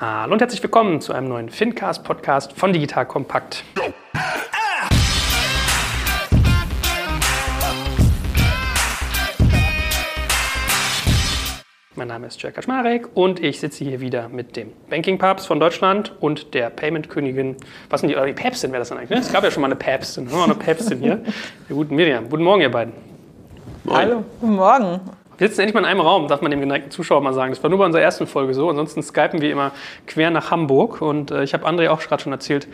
Hallo und herzlich willkommen zu einem neuen Fincast Podcast von Digital Kompakt. Mein Name ist Jörg Kaczmarek und ich sitze hier wieder mit dem Banking-Papst von Deutschland und der Payment-Königin. Was sind die, oder die Päpstin wäre das dann eigentlich? Ne? Es gab ja schon mal eine Päpstin. Noch eine Päpstin hier? Der guten Miriam. Guten Morgen, ihr beiden. Moin. Hallo, guten Morgen. Wir sitzen endlich mal in einem Raum, darf man dem geneigten Zuschauer mal sagen. Das war nur bei unserer ersten Folge so. Ansonsten skypen wir immer quer nach Hamburg. Und äh, ich habe André auch gerade schon erzählt,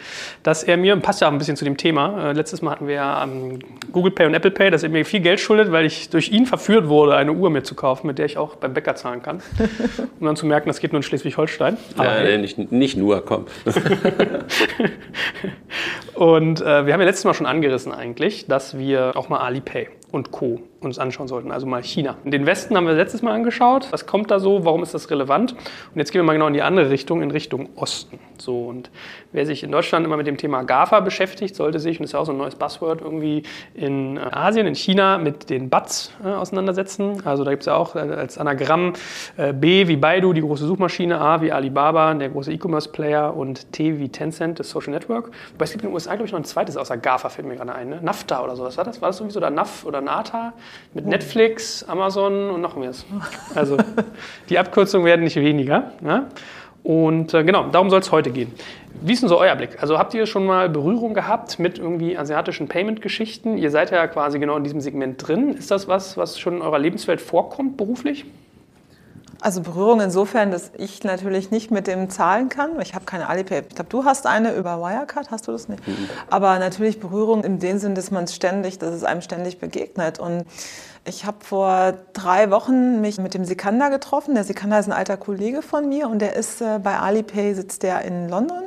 dass er mir, passt ja auch ein bisschen zu dem Thema, äh, letztes Mal hatten wir ja ähm, Google Pay und Apple Pay, dass er mir viel Geld schuldet, weil ich durch ihn verführt wurde, eine Uhr mir zu kaufen, mit der ich auch beim Bäcker zahlen kann. um dann zu merken, das geht nur in Schleswig-Holstein. Ja, hey. nicht, nicht nur, komm. und äh, wir haben ja letztes Mal schon angerissen eigentlich, dass wir auch mal Alipay und Co. uns anschauen sollten, also mal China. Den Westen haben wir letztes Mal angeschaut. Was kommt da so? Warum ist das relevant? Und jetzt gehen wir mal genau in die andere Richtung, in Richtung Osten. So und wer sich in Deutschland immer mit dem Thema GAFA beschäftigt, sollte sich, und das ist ja auch so ein neues Buzzword, irgendwie in äh, Asien, in China mit den BATs äh, auseinandersetzen. Also da gibt es ja auch äh, als Anagramm äh, B wie Baidu, die große Suchmaschine, A wie Alibaba, der große E-Commerce-Player und T wie Tencent, das Social Network. Wobei es gibt in den USA, glaube ich, noch ein zweites außer GAFA, fällt mir gerade ein. Ne? NAFTA oder sowas war das? War das irgendwie so? Oder NAF oder NATA mit Netflix, Amazon und noch mehr. Also die Abkürzungen werden nicht weniger. Ne? Und äh, genau, darum soll es heute gehen. Wie ist denn so euer Blick? Also habt ihr schon mal Berührung gehabt mit irgendwie asiatischen Payment-Geschichten? Ihr seid ja quasi genau in diesem Segment drin. Ist das was, was schon in eurer Lebenswelt vorkommt beruflich? Also Berührung insofern, dass ich natürlich nicht mit dem zahlen kann. Ich habe keine Alipay. Ich glaube, du hast eine über Wirecard, hast du das nicht? Mhm. Aber natürlich Berührung in dem Sinn, dass man es ständig, dass es einem ständig begegnet. Und ich habe vor drei Wochen mich mit dem Sikander getroffen. Der Sikander ist ein alter Kollege von mir und der ist äh, bei Alipay, sitzt der in London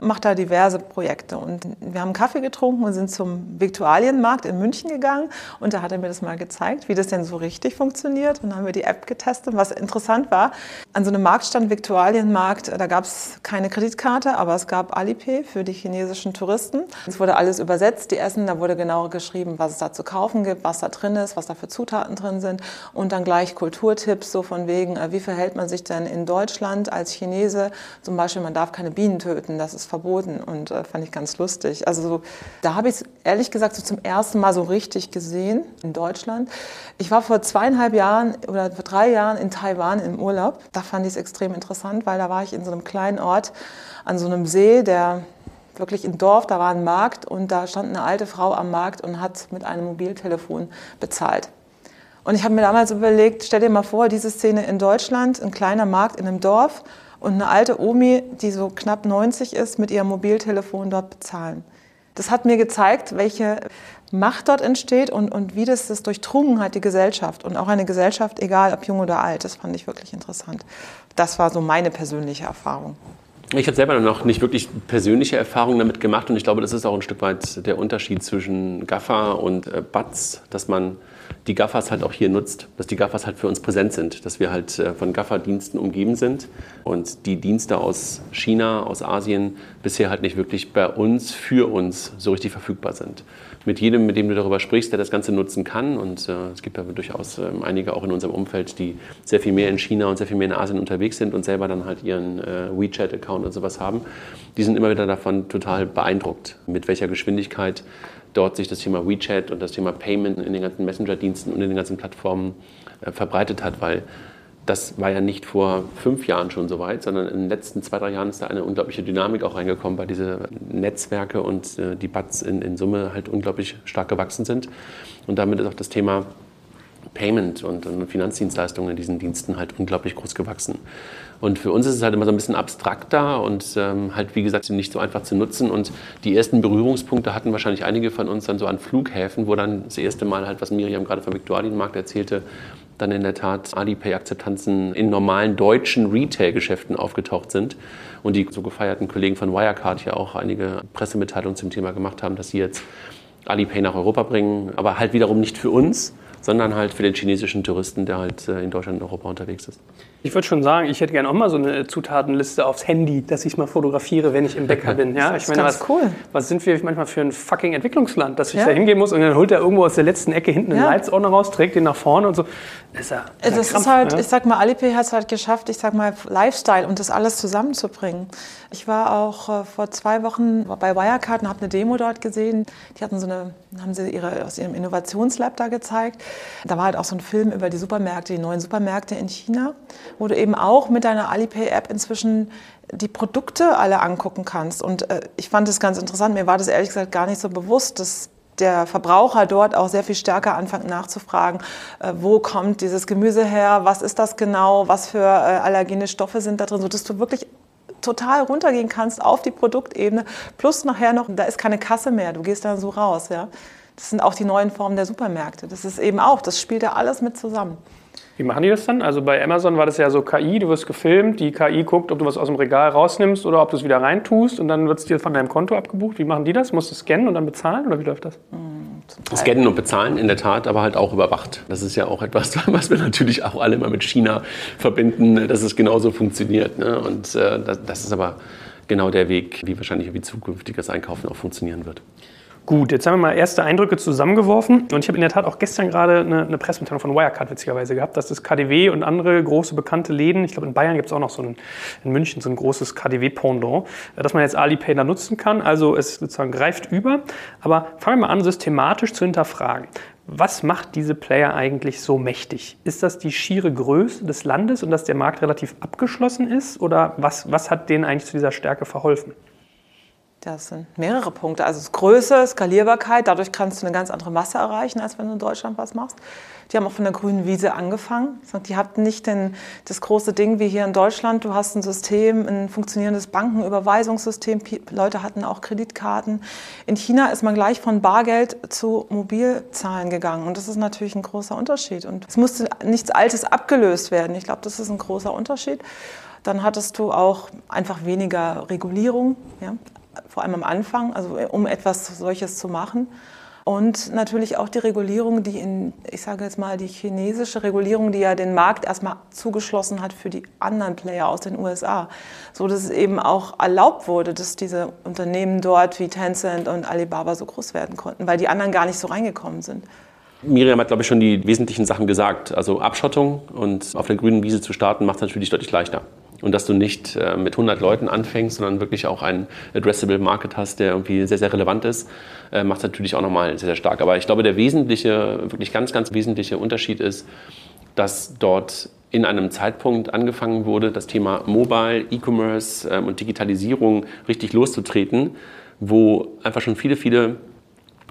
macht da diverse Projekte. Und wir haben Kaffee getrunken und sind zum Viktualienmarkt in München gegangen. Und da hat er mir das mal gezeigt, wie das denn so richtig funktioniert. Und dann haben wir die App getestet. Was interessant war, an so einem Marktstand, Viktualienmarkt, da gab es keine Kreditkarte, aber es gab Alipay für die chinesischen Touristen. Es wurde alles übersetzt, die Essen, da wurde genau geschrieben, was es da zu kaufen gibt, was da drin ist, was da für Zutaten drin sind. Und dann gleich Kulturtipps, so von wegen, äh, wie verhält man sich denn in Deutschland als Chinese? Zum Beispiel, man darf keine Bienen töten, das ist verboten und äh, fand ich ganz lustig. Also so, da habe ich es ehrlich gesagt so zum ersten Mal so richtig gesehen in Deutschland. Ich war vor zweieinhalb Jahren oder vor drei Jahren in Taiwan im Urlaub. Da fand ich es extrem interessant, weil da war ich in so einem kleinen Ort an so einem See, der wirklich im Dorf, da war ein Markt und da stand eine alte Frau am Markt und hat mit einem Mobiltelefon bezahlt. Und ich habe mir damals überlegt, stell dir mal vor, diese Szene in Deutschland, ein kleiner Markt in einem Dorf und eine alte Omi, die so knapp 90 ist, mit ihrem Mobiltelefon dort bezahlen. Das hat mir gezeigt, welche Macht dort entsteht und, und wie das, das durchdrungen hat, die Gesellschaft. Und auch eine Gesellschaft, egal ob jung oder alt. Das fand ich wirklich interessant. Das war so meine persönliche Erfahrung. Ich habe selber noch nicht wirklich persönliche Erfahrungen damit gemacht und ich glaube, das ist auch ein Stück weit der Unterschied zwischen GAFA und äh, BATS, dass man die GAFAs halt auch hier nutzt, dass die GAFAs halt für uns präsent sind, dass wir halt äh, von GAFA-Diensten umgeben sind und die Dienste aus China, aus Asien bisher halt nicht wirklich bei uns, für uns so richtig verfügbar sind. Mit jedem, mit dem du darüber sprichst, der das Ganze nutzen kann und äh, es gibt ja durchaus äh, einige auch in unserem Umfeld, die sehr viel mehr in China und sehr viel mehr in Asien unterwegs sind und selber dann halt ihren äh, WeChat-Account und sowas haben, die sind immer wieder davon total beeindruckt, mit welcher Geschwindigkeit dort sich das Thema WeChat und das Thema Payment in den ganzen Messenger-Diensten und in den ganzen Plattformen äh, verbreitet hat, weil das war ja nicht vor fünf Jahren schon so weit, sondern in den letzten zwei, drei Jahren ist da eine unglaubliche Dynamik auch reingekommen, weil diese Netzwerke und äh, die Bats in, in Summe halt unglaublich stark gewachsen sind. Und damit ist auch das Thema Payment und, und Finanzdienstleistungen in diesen Diensten halt unglaublich groß gewachsen. Und für uns ist es halt immer so ein bisschen abstrakter und ähm, halt, wie gesagt, nicht so einfach zu nutzen. Und die ersten Berührungspunkte hatten wahrscheinlich einige von uns dann so an Flughäfen, wo dann das erste Mal halt, was Miriam gerade vom Viktualienmarkt erzählte, dann in der Tat Alipay-Akzeptanzen in normalen deutschen Retail-Geschäften aufgetaucht sind. Und die so gefeierten Kollegen von Wirecard ja auch einige Pressemitteilungen zum Thema gemacht haben, dass sie jetzt Alipay nach Europa bringen, aber halt wiederum nicht für uns, sondern halt für den chinesischen Touristen, der halt äh, in Deutschland und Europa unterwegs ist. Ich würde schon sagen, ich hätte gerne auch mal so eine Zutatenliste aufs Handy, dass ich mal fotografiere, wenn ich im Bäcker bin. Ja, Das ich ist ganz was, cool. was sind wir manchmal für ein fucking Entwicklungsland, dass ich Ja. da hingehen muss und dann holt er irgendwo aus der letzten Ecke hinten einen Ja. Leitsordner raus, trägt den nach vorne und so. Das ist ja, Das ja ist Krampf, halt, ja. ich sag mal, Alipay hat es halt geschafft, ich sag mal, Lifestyle und das alles zusammenzubringen. Ich war auch äh, vor zwei Wochen bei Wirecard und habe eine Demo dort gesehen. Die hatten so eine, haben sie ihre, aus ihrem Innovationslab da gezeigt. Da war halt auch so ein Film über die Supermärkte, die neuen Supermärkte in China, wo du eben auch mit deiner Alipay-App inzwischen die Produkte alle angucken kannst. Und äh, ich fand das ganz interessant. Mir war das ehrlich gesagt gar nicht so bewusst, dass der Verbraucher dort auch sehr viel stärker anfängt nachzufragen, äh, wo kommt dieses Gemüse her, was ist das genau, was für äh, allergene Stoffe sind da drin, sodass du wirklich total runtergehen kannst auf die Produktebene. Plus nachher noch, da ist keine Kasse mehr, du gehst dann so raus. Ja? Das sind auch die neuen Formen der Supermärkte. Das ist eben auch, das spielt ja alles mit zusammen. Wie machen die das dann? Also bei Amazon war das ja so KI, du wirst gefilmt, die KI guckt, ob du was aus dem Regal rausnimmst oder ob du es wieder reintust und dann wird es dir von deinem Konto abgebucht. Wie machen die das? Musst du scannen und dann bezahlen oder wie läuft das? Scannen und bezahlen in der Tat, aber halt auch überwacht. Das ist ja auch etwas, was wir natürlich auch alle mal mit China verbinden, dass es genauso funktioniert. Ne? Und äh, das, das ist aber genau der Weg, wie wahrscheinlich wie zukünftiges Einkaufen auch funktionieren wird. Gut, jetzt haben wir mal erste Eindrücke zusammengeworfen. Und ich habe in der Tat auch gestern gerade eine, eine Pressemitteilung von Wirecard witzigerweise gehabt, dass das KDW und andere große bekannte Läden, ich glaube in Bayern gibt es auch noch so ein, in München so ein großes KDW-Pendant, äh, dass man jetzt Alipay da nutzen kann. Also es sozusagen greift über. Aber fangen wir mal an, systematisch zu hinterfragen. Was macht diese Player eigentlich so mächtig? Ist das die schiere Größe des Landes und dass der Markt relativ abgeschlossen ist? Oder was, was hat denen eigentlich zu dieser Stärke verholfen? Das sind mehrere Punkte. Also Größe, Skalierbarkeit, dadurch kannst du eine ganz andere Masse erreichen, als wenn du in Deutschland was machst. Die haben auch von der grünen Wiese angefangen. Die hatten nicht den, das große Ding wie hier in Deutschland. Du hast ein System, ein funktionierendes Bankenüberweisungssystem. Leute hatten auch Kreditkarten. In China ist man gleich von Bargeld zu Mobilzahlen gegangen. Und das ist natürlich ein großer Unterschied. Und es musste nichts Altes abgelöst werden. Ich glaube, das ist ein großer Unterschied. Dann hattest du auch einfach weniger Regulierung, ja? Vor allem am Anfang, also um etwas solches zu machen. Und natürlich auch die Regulierung, die in, ich sage jetzt mal, die chinesische Regulierung, die ja den Markt erstmal zugeschlossen hat für die anderen Player aus den USA. So dass es eben auch erlaubt wurde, dass diese Unternehmen dort wie Tencent und Alibaba so groß werden konnten, weil die anderen gar nicht so reingekommen sind. Miriam hat, glaube ich, schon die wesentlichen Sachen gesagt. Also Abschottung und auf der grünen Wiese zu starten, macht es natürlich deutlich leichter. Und dass du nicht äh, mit 100 Leuten anfängst, sondern wirklich auch einen Addressable Market hast, der irgendwie sehr, sehr relevant ist, äh, macht es natürlich auch nochmal sehr, sehr stark. Aber ich glaube, der wesentliche, wirklich ganz, ganz wesentliche Unterschied ist, dass dort in einem Zeitpunkt angefangen wurde, das Thema Mobile, E-Commerce ähm, und Digitalisierung richtig loszutreten, wo einfach schon viele, viele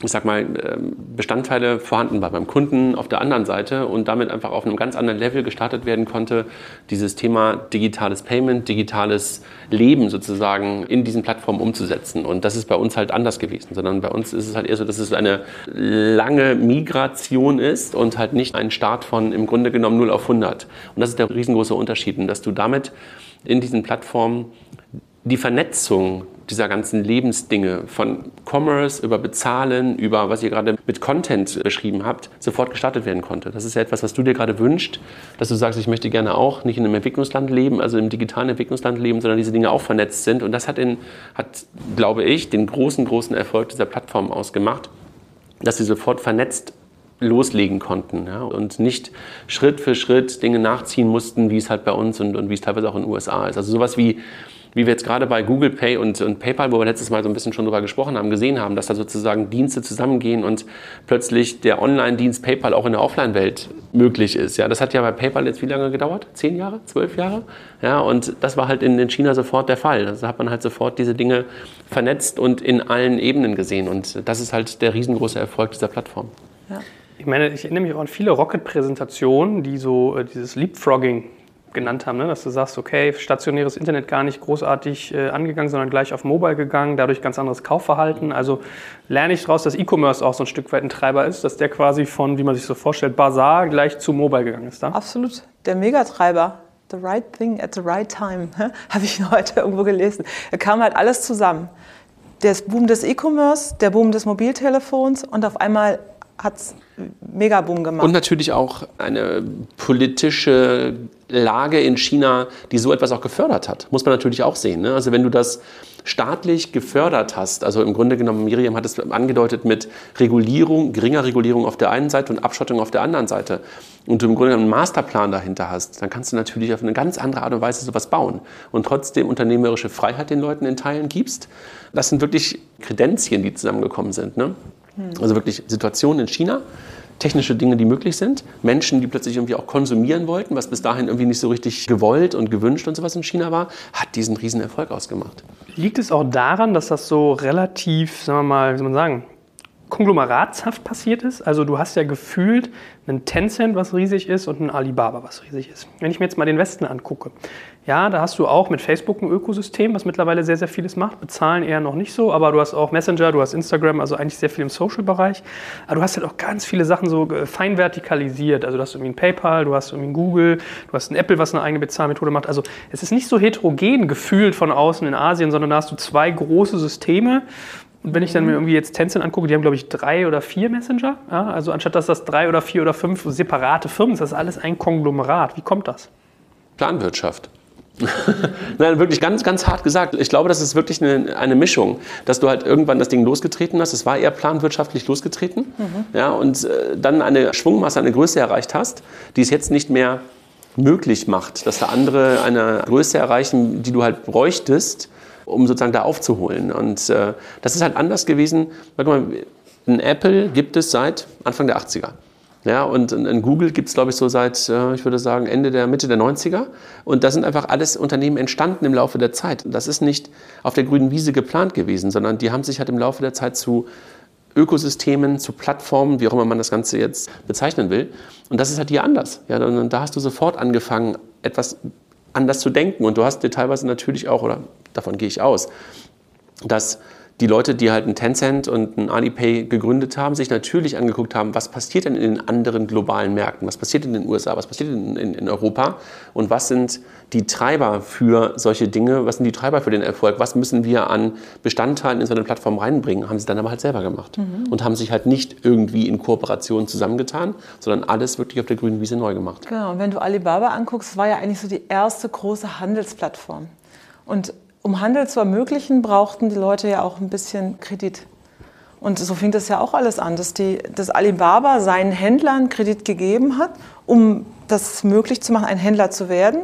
ich sag mal, ähm, Bestandteile vorhanden war beim Kunden auf der anderen Seite und damit einfach auf einem ganz anderen Level gestartet werden konnte, dieses Thema digitales Payment, digitales Leben sozusagen in diesen Plattformen umzusetzen. Und das ist bei uns halt anders gewesen, sondern bei uns ist es halt eher so, dass es eine lange Migration ist und halt nicht ein Start von im Grunde genommen 0 auf 100. Und das ist der riesengroße Unterschied, dass du damit in diesen Plattformen die Vernetzung dieser ganzen Lebensdinge von Commerce über Bezahlen, über was ihr gerade mit Content beschrieben habt, sofort gestartet werden konnte. Das ist ja etwas, was du dir gerade wünschst, dass du sagst, ich möchte gerne auch nicht in einem Entwicklungsland leben, also im digitalen Entwicklungsland leben, sondern diese Dinge auch vernetzt sind. Und das hat, in, hat glaube ich, den großen, großen Erfolg dieser Plattform ausgemacht, dass sie sofort vernetzt loslegen konnten ja, und nicht Schritt für Schritt Dinge nachziehen mussten, wie es halt bei uns und, und wie es teilweise auch in den USA ist. Also sowas wie wie wir jetzt gerade bei Google Pay und, und, PayPal, wo wir letztes Mal so ein bisschen schon drüber gesprochen haben, gesehen haben, dass da sozusagen Dienste zusammengehen und plötzlich der Online-Dienst PayPal auch in der Offline-Welt möglich ist. Ja, das hat ja bei PayPal jetzt wie lange gedauert? Zehn Jahre? Zwölf Jahre? Ja, und das war halt in, in China sofort der Fall. Also hat man halt sofort diese Dinge vernetzt und in allen Ebenen gesehen. Und das ist halt der riesengroße Erfolg dieser Plattform. Ja. Ich meine, ich erinnere mich auch an viele Rocket-Präsentationen, die so äh, dieses Leapfrogging genannt haben, ne? dass du sagst, okay, stationäres Internet gar nicht großartig äh, angegangen, sondern gleich auf Mobile gegangen, dadurch ganz anderes Kaufverhalten. Also lerne ich daraus, dass E-Commerce auch so ein Stück weit ein Treiber ist, dass der quasi von, wie man sich so vorstellt, Bazar gleich zu Mobile gegangen ist. Da? Absolut. Der Megatreiber. The right thing at the right time. Habe ich heute irgendwo gelesen. Da kam halt alles zusammen. Der Boom des E-Commerce, der Boom des Mobiltelefons und auf einmal hat es Megaboom gemacht. Und natürlich auch eine politische Lage in China, die so etwas auch gefördert hat. Muss man natürlich auch sehen. Ne? Also wenn du das staatlich gefördert hast, also im Grunde genommen, Miriam hat es angedeutet mit Regulierung, geringer Regulierung auf der einen Seite und Abschottung auf der anderen Seite, und du im Grunde genommen einen Masterplan dahinter hast, dann kannst du natürlich auf eine ganz andere Art und Weise sowas bauen und trotzdem unternehmerische Freiheit den Leuten in Teilen gibst. Das sind wirklich Kredenzien, die zusammengekommen sind. Ne? Also wirklich Situationen in China, technische Dinge, die möglich sind, Menschen, die plötzlich irgendwie auch konsumieren wollten, was bis dahin irgendwie nicht so richtig gewollt und gewünscht und sowas in China war, hat diesen riesen Erfolg ausgemacht. Liegt es auch daran, dass das so relativ, sagen wir mal, wie soll man sagen, konglomeratshaft passiert ist. Also du hast ja gefühlt einen Tencent, was riesig ist, und einen Alibaba, was riesig ist. Wenn ich mir jetzt mal den Westen angucke, ja, da hast du auch mit Facebook ein Ökosystem, was mittlerweile sehr, sehr vieles macht. Bezahlen eher noch nicht so, aber du hast auch Messenger, du hast Instagram, also eigentlich sehr viel im Social-Bereich. Aber du hast halt auch ganz viele Sachen so äh, fein vertikalisiert. Also du hast irgendwie ein PayPal, du hast irgendwie ein Google, du hast ein Apple, was eine eigene Bezahlmethode macht. Also es ist nicht so heterogen gefühlt von außen in Asien, sondern da hast du zwei große Systeme und wenn ich dann mir irgendwie jetzt Tencent angucke, die haben, glaube ich, drei oder vier Messenger. Ja, also anstatt dass das drei oder vier oder fünf separate Firmen ist, das ist alles ein Konglomerat. Wie kommt das? Planwirtschaft. Nein, wirklich ganz, ganz hart gesagt. Ich glaube, das ist wirklich eine, eine, Mischung, dass du halt irgendwann das Ding losgetreten hast. Es war eher planwirtschaftlich losgetreten. Mhm. Ja, und äh, dann eine Schwungmasse, eine Größe erreicht hast, die es jetzt nicht mehr möglich macht, dass da andere eine Größe erreichen, die du halt bräuchtest, um sozusagen da aufzuholen. Und äh, das ist halt anders gewesen. Warte mal, ein Apple gibt es seit Anfang der 80er. Ja, und ein Google gibt es, glaube ich, so seit, äh, ich würde sagen, Ende der Mitte der 90er. Und da sind einfach alles Unternehmen entstanden im Laufe der Zeit. Das ist nicht auf der grünen Wiese geplant gewesen, sondern die haben sich halt im Laufe der Zeit zu Ökosystemen, zu Plattformen, wie auch immer man das Ganze jetzt bezeichnen will. Und das ist halt hier anders. Ja, und da hast du sofort angefangen, etwas anders zu denken. Und du hast dir teilweise natürlich auch, oder davon gehe ich aus, dass die Leute, die halt ein Tencent und ein Alipay gegründet haben, sich natürlich angeguckt haben, was passiert denn in den anderen globalen Märkten, was passiert in den USA, was passiert in, in, in, Europa? Und was sind die Treiber für solche Dinge, was sind die Treiber für den Erfolg, was müssen wir an Bestandteilen in so eine Plattform reinbringen, haben sie dann aber halt selber gemacht. Mhm. und haben sich halt nicht irgendwie in Kooperation zusammengetan, sondern alles wirklich auf der grünen Wiese neu gemacht. Genau, und wenn du Alibaba anguckst, war ja eigentlich so die erste große Handelsplattform. Und um Handel zu ermöglichen, brauchten die Leute ja auch ein bisschen Kredit. Und so fing das ja auch alles an, dass, die, dass Alibaba seinen Händlern Kredit gegeben hat, um das möglich zu machen, ein Händler zu werden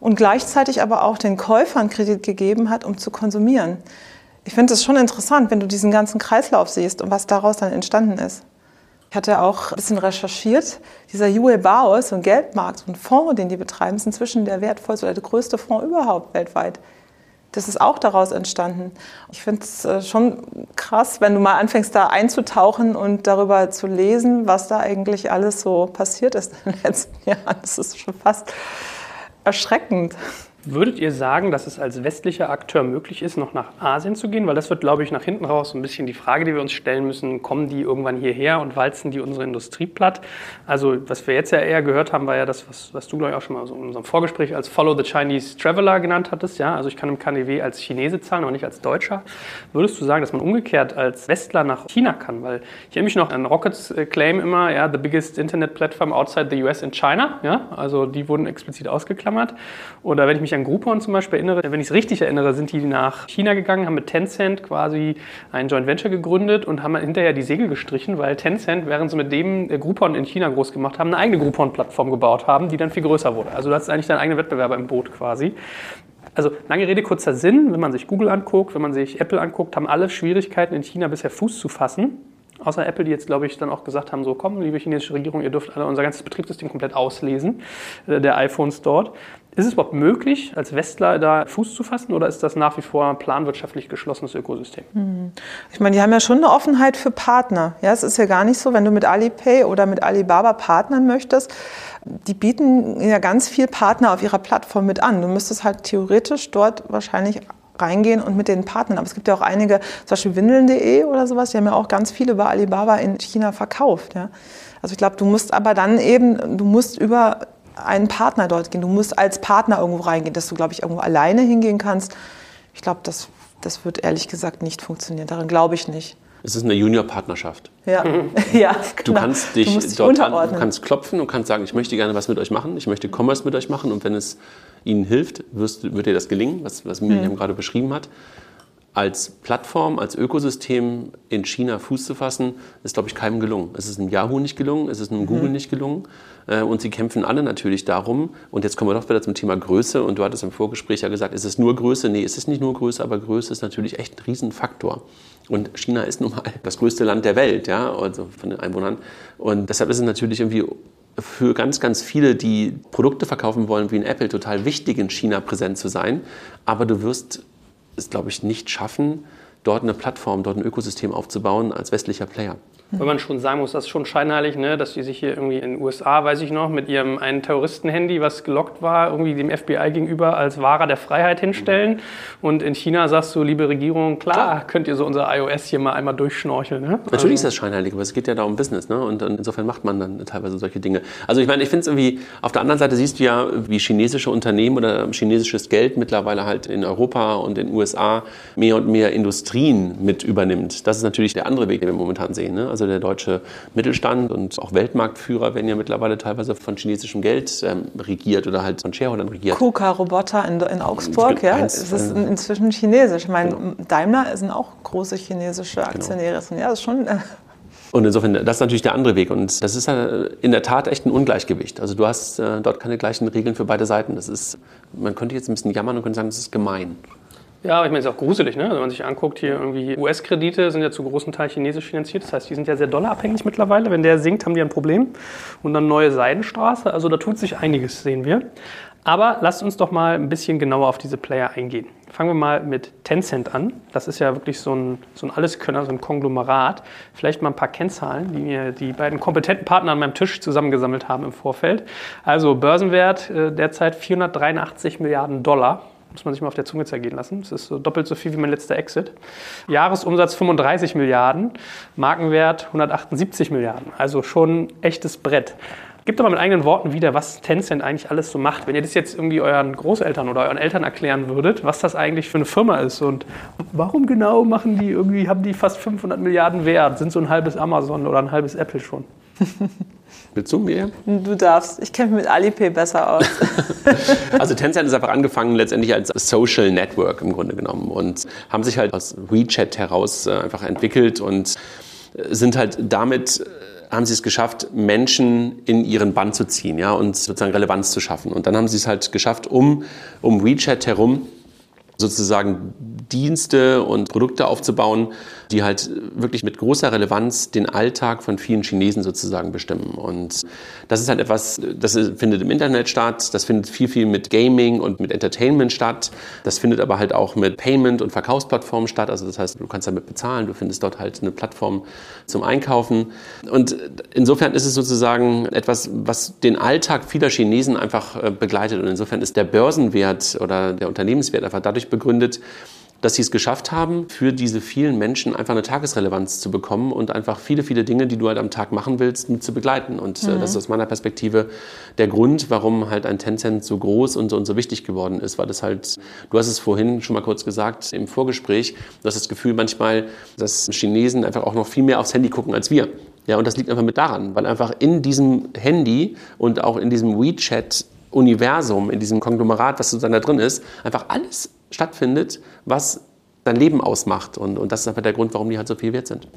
und gleichzeitig aber auch den Käufern Kredit gegeben hat, um zu konsumieren. Ich finde es schon interessant, wenn du diesen ganzen Kreislauf siehst und was daraus dann entstanden ist. Ich hatte auch ein bisschen recherchiert. Dieser Yue Bao ist so ein Geldmarkt, so ein Fonds, den die betreiben, ist inzwischen der wertvollste oder der größte Fonds überhaupt weltweit das ist auch daraus entstanden. Ich finde es äh, schon krass, wenn du mal anfängst, da einzutauchen und darüber zu lesen, was da eigentlich alles so passiert ist in den letzten Jahren. Das ist schon fast erschreckend. Würdet ihr sagen, dass es als westlicher Akteur möglich ist, noch nach Asien zu gehen? Weil das wird, glaube ich, nach hinten raus ein bisschen die Frage, die wir uns stellen müssen. Kommen die irgendwann hierher und walzen die unsere Industrie platt? Also, was wir jetzt ja eher gehört haben, war ja das, was, was du, glaube ich, auch schon mal so in unserem Vorgespräch als Follow the Chinese Traveler genannt hattest. Ja? Also, ich kann im KDW als Chinese zahlen, aber nicht als Deutscher. Würdest du sagen, dass man umgekehrt als Westler nach China kann? Weil ich erinnere mich noch an Rockets äh, Claim immer, ja, the biggest Internet platform outside the US in China. Ja? Also, die wurden explizit ausgeklammert. Oder wenn ich mich an Groupon zum Beispiel erinnere, wenn ich es richtig erinnere, sind die nach China gegangen, haben mit Tencent quasi ein Joint Venture gegründet und haben hinterher die Segel gestrichen, weil Tencent, während sie mit dem äh, Groupon in China groß gemacht haben, eine eigene Groupon-Plattform gebaut haben, die dann viel größer wurde. Also du hast eigentlich deinen eigenen Wettbewerber im Boot quasi. Also lange Rede, kurzer Sinn, wenn man sich Google anguckt, wenn man sich Apple anguckt, haben alle Schwierigkeiten in China bisher Fuß zu fassen. Außer Apple, die jetzt, glaube ich, dann auch gesagt haben, so komm, liebe chinesische Regierung, ihr dürft alle unser ganzes Betriebssystem komplett auslesen, äh, der iPhones dort. Ist es überhaupt möglich, als Westler da Fuß zu fassen oder ist das nach wie vor ein planwirtschaftlich geschlossenes Ökosystem? Hm. Ich meine, die haben ja schon eine Offenheit für Partner. Ja, es ist ja gar nicht so, wenn du mit Alipay oder mit Alibaba partnern möchtest, die bieten ja ganz viel Partner auf ihrer Plattform mit an. Du müsstest halt theoretisch dort wahrscheinlich reingehen und mit den Partnern. Aber es gibt ja auch einige, zum Beispiel Windeln.de oder sowas, die haben ja auch ganz viel über Alibaba in China verkauft. Ja. Also ich glaube, du musst aber dann eben, du musst über einen Partner dort gehen. Du musst als Partner irgendwo reingehen, dass du, glaube ich, irgendwo alleine hingehen kannst. Ich glaube, das, das wird ehrlich gesagt nicht funktionieren. Daran glaube ich nicht. Es ist eine Junior-Partnerschaft. Ja, ja Du genau. kannst dich, du dich dort an, unterordnen. du kannst klopfen und kannst sagen, ich möchte gerne was mit euch machen, ich möchte Commerce mit euch machen und wenn es ihnen hilft, wirst, wird dir das gelingen, was, was Mhm. Miriam gerade beschrieben hat. Als Plattform, als Ökosystem in China Fuß zu fassen, ist, glaube ich, keinem gelungen. Es ist einem Yahoo nicht gelungen, es ist einem Mhm. Google nicht gelungen. Äh, Und sie kämpfen alle natürlich darum. Und jetzt kommen wir doch wieder zum Thema Größe. Und du hattest im Vorgespräch ja gesagt, ist es nur Größe? Nee, es ist nicht nur Größe, aber Größe ist natürlich echt ein Riesenfaktor. Und China ist nun mal das größte Land der Welt, ja, also von den Einwohnern. Und deshalb ist es natürlich irgendwie für ganz, ganz viele, die Produkte verkaufen wollen, wie in Apple, total wichtig, in China präsent zu sein. Aber du wirst es, glaube ich, nicht schaffen, dort eine Plattform, dort ein Ökosystem aufzubauen als westlicher Player. Weil man schon sagen muss, das ist schon scheinheilig, ne? dass die sich hier irgendwie in den USA, weiß ich noch, mit ihrem einen Terroristenhandy, was gelockt war, irgendwie dem FBI gegenüber als Wahrer der Freiheit hinstellen. Und in China sagst du, liebe Regierung, klar, könnt ihr so unser iOS hier mal einmal durchschnorcheln. Ne? Natürlich ist das scheinheilig, aber es geht ja da um Business. Ne? Und insofern macht man dann teilweise solche Dinge. Also ich meine, ich finde es irgendwie, auf der anderen Seite siehst du ja, wie chinesische Unternehmen oder chinesisches Geld mittlerweile halt in Europa und in den USA mehr und mehr Industrien mit übernimmt. Das ist natürlich der andere Weg, den wir momentan sehen. Ne? Also der deutsche Mittelstand und auch Weltmarktführer werden ja mittlerweile teilweise von chinesischem Geld ähm, regiert oder halt von Shareholdern regiert. KUKA-Roboter in, in Augsburg, ja, Eins, es ist äh, inzwischen chinesisch. Ich meine, genau. Daimler sind auch große chinesische Aktionäre. Ja, das ist schon. Äh, Und insofern, das ist natürlich der andere Weg. Und das ist ja in der Tat echt ein Ungleichgewicht. Also du hast äh, dort keine gleichen Regeln für beide Seiten. Das ist, man könnte jetzt ein bisschen jammern und könnte sagen, das ist gemein. Ja, aber ich meine, es ist auch gruselig, ne? Also wenn man sich anguckt, hier irgendwie US-Kredite sind ja zu großen Teil chinesisch finanziert. Das heißt, die sind ja sehr dollarabhängig mittlerweile. Wenn der sinkt, haben die ein Problem. Und dann neue Seidenstraße. Also da tut sich einiges, sehen wir. Aber lasst uns doch mal ein bisschen genauer auf diese Player eingehen. Fangen wir mal mit Tencent an. Das ist ja wirklich so ein, so ein Alleskönner, so ein Konglomerat. Vielleicht mal ein paar Kennzahlen, die mir die beiden kompetenten Partner an meinem Tisch zusammengesammelt haben im Vorfeld. Also Börsenwert äh, derzeit 483 Milliarden Dollar. Muss man sich mal auf der Zunge zergehen lassen. Das ist so doppelt so viel wie mein letzter Exit. Jahresumsatz 35 Milliarden, Markenwert 178 Milliarden. Also schon echtes Brett. Gebt doch mal mit eigenen Worten wieder, was Tencent eigentlich alles so macht. Wenn ihr das jetzt irgendwie euren Großeltern oder euren Eltern erklären würdet, was das eigentlich für eine Firma ist und warum genau machen die irgendwie, haben die fast 500 Milliarden wert, sind so ein halbes Amazon oder ein halbes Apple schon. Willst du mir? du darfst. Ich kenne mich mit Alipay besser aus. Also Tencent ist einfach angefangen letztendlich als Social Network im Grunde genommen und haben sich halt aus WeChat heraus äh, einfach entwickelt und äh, sind halt damit äh, haben sie es geschafft, Menschen in ihren Bann zu ziehen, ja, und sozusagen Relevanz zu schaffen. Und dann haben sie es halt geschafft, um, um WeChat herum sozusagen Dienste und Produkte aufzubauen, die halt wirklich mit großer Relevanz den Alltag von vielen Chinesen sozusagen bestimmen. Und das ist halt etwas, das findet im Internet statt, das findet viel, viel mit Gaming und mit Entertainment statt. Das findet aber halt auch mit Payment- und Verkaufsplattformen statt. Also das heißt, du kannst damit bezahlen, du findest dort halt eine Plattform zum Einkaufen. Und insofern ist es sozusagen etwas, was den Alltag vieler Chinesen einfach äh, begleitet. Und insofern ist der Börsenwert oder der Unternehmenswert einfach dadurch begründet, dass sie es geschafft haben, für diese vielen Menschen einfach eine Tagesrelevanz zu bekommen und einfach viele, viele Dinge, die du halt am Tag machen willst, mit zu begleiten. Und äh, das ist aus meiner Perspektive der Grund, warum halt ein Tencent so groß und so, und so wichtig geworden ist, weil das halt, du hast es vorhin schon mal kurz gesagt im Vorgespräch, du hast das Gefühl manchmal, dass Chinesen einfach auch noch viel mehr aufs Handy gucken als wir. Ja, und das liegt einfach mit daran, weil einfach in diesem Handy und auch in diesem WeChat Universum, in diesem Konglomerat, was sozusagen da drin ist, einfach alles stattfindet, was dein Leben ausmacht. Und, und das ist einfach der Grund, warum die halt so viel wert sind.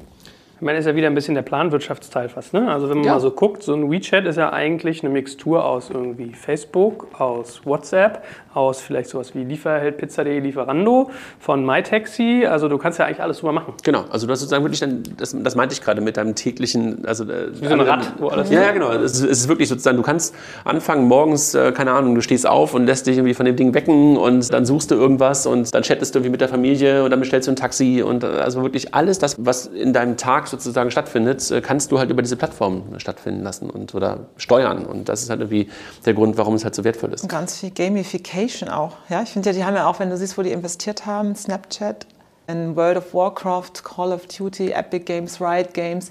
Ich meine, ist ja wieder ein bisschen der Planwirtschaftsteil fast. Ne? Also wenn man Ja. mal so guckt, so ein WeChat ist ja eigentlich eine Mixtur aus irgendwie Facebook, aus WhatsApp, aus vielleicht sowas wie Lieferheld.pizza.de, Lieferando, von MyTaxi. Also du kannst ja eigentlich alles drüber machen. Genau, also du hast sozusagen wirklich dann, das, das meinte ich gerade mit deinem täglichen, also äh, Wie so ein Rad, wo alles Ja, ja, genau. Es ist, es ist wirklich sozusagen, du kannst anfangen morgens, äh, keine Ahnung, du stehst auf und lässt dich irgendwie von dem Ding wecken und dann suchst du irgendwas und dann chattest du irgendwie mit der Familie und dann bestellst du ein Taxi und äh, also wirklich alles das, was in deinem Tag sozusagen stattfindet, äh, kannst du halt über diese Plattform stattfinden lassen und oder steuern und das ist halt irgendwie der Grund, warum es halt so wertvoll ist. Ganz viel Gamification auch. Ja, ich finde ja, die haben ja auch, wenn du siehst, wo die investiert haben, Snapchat, in World of Warcraft, Call of Duty, Epic Games, Riot Games.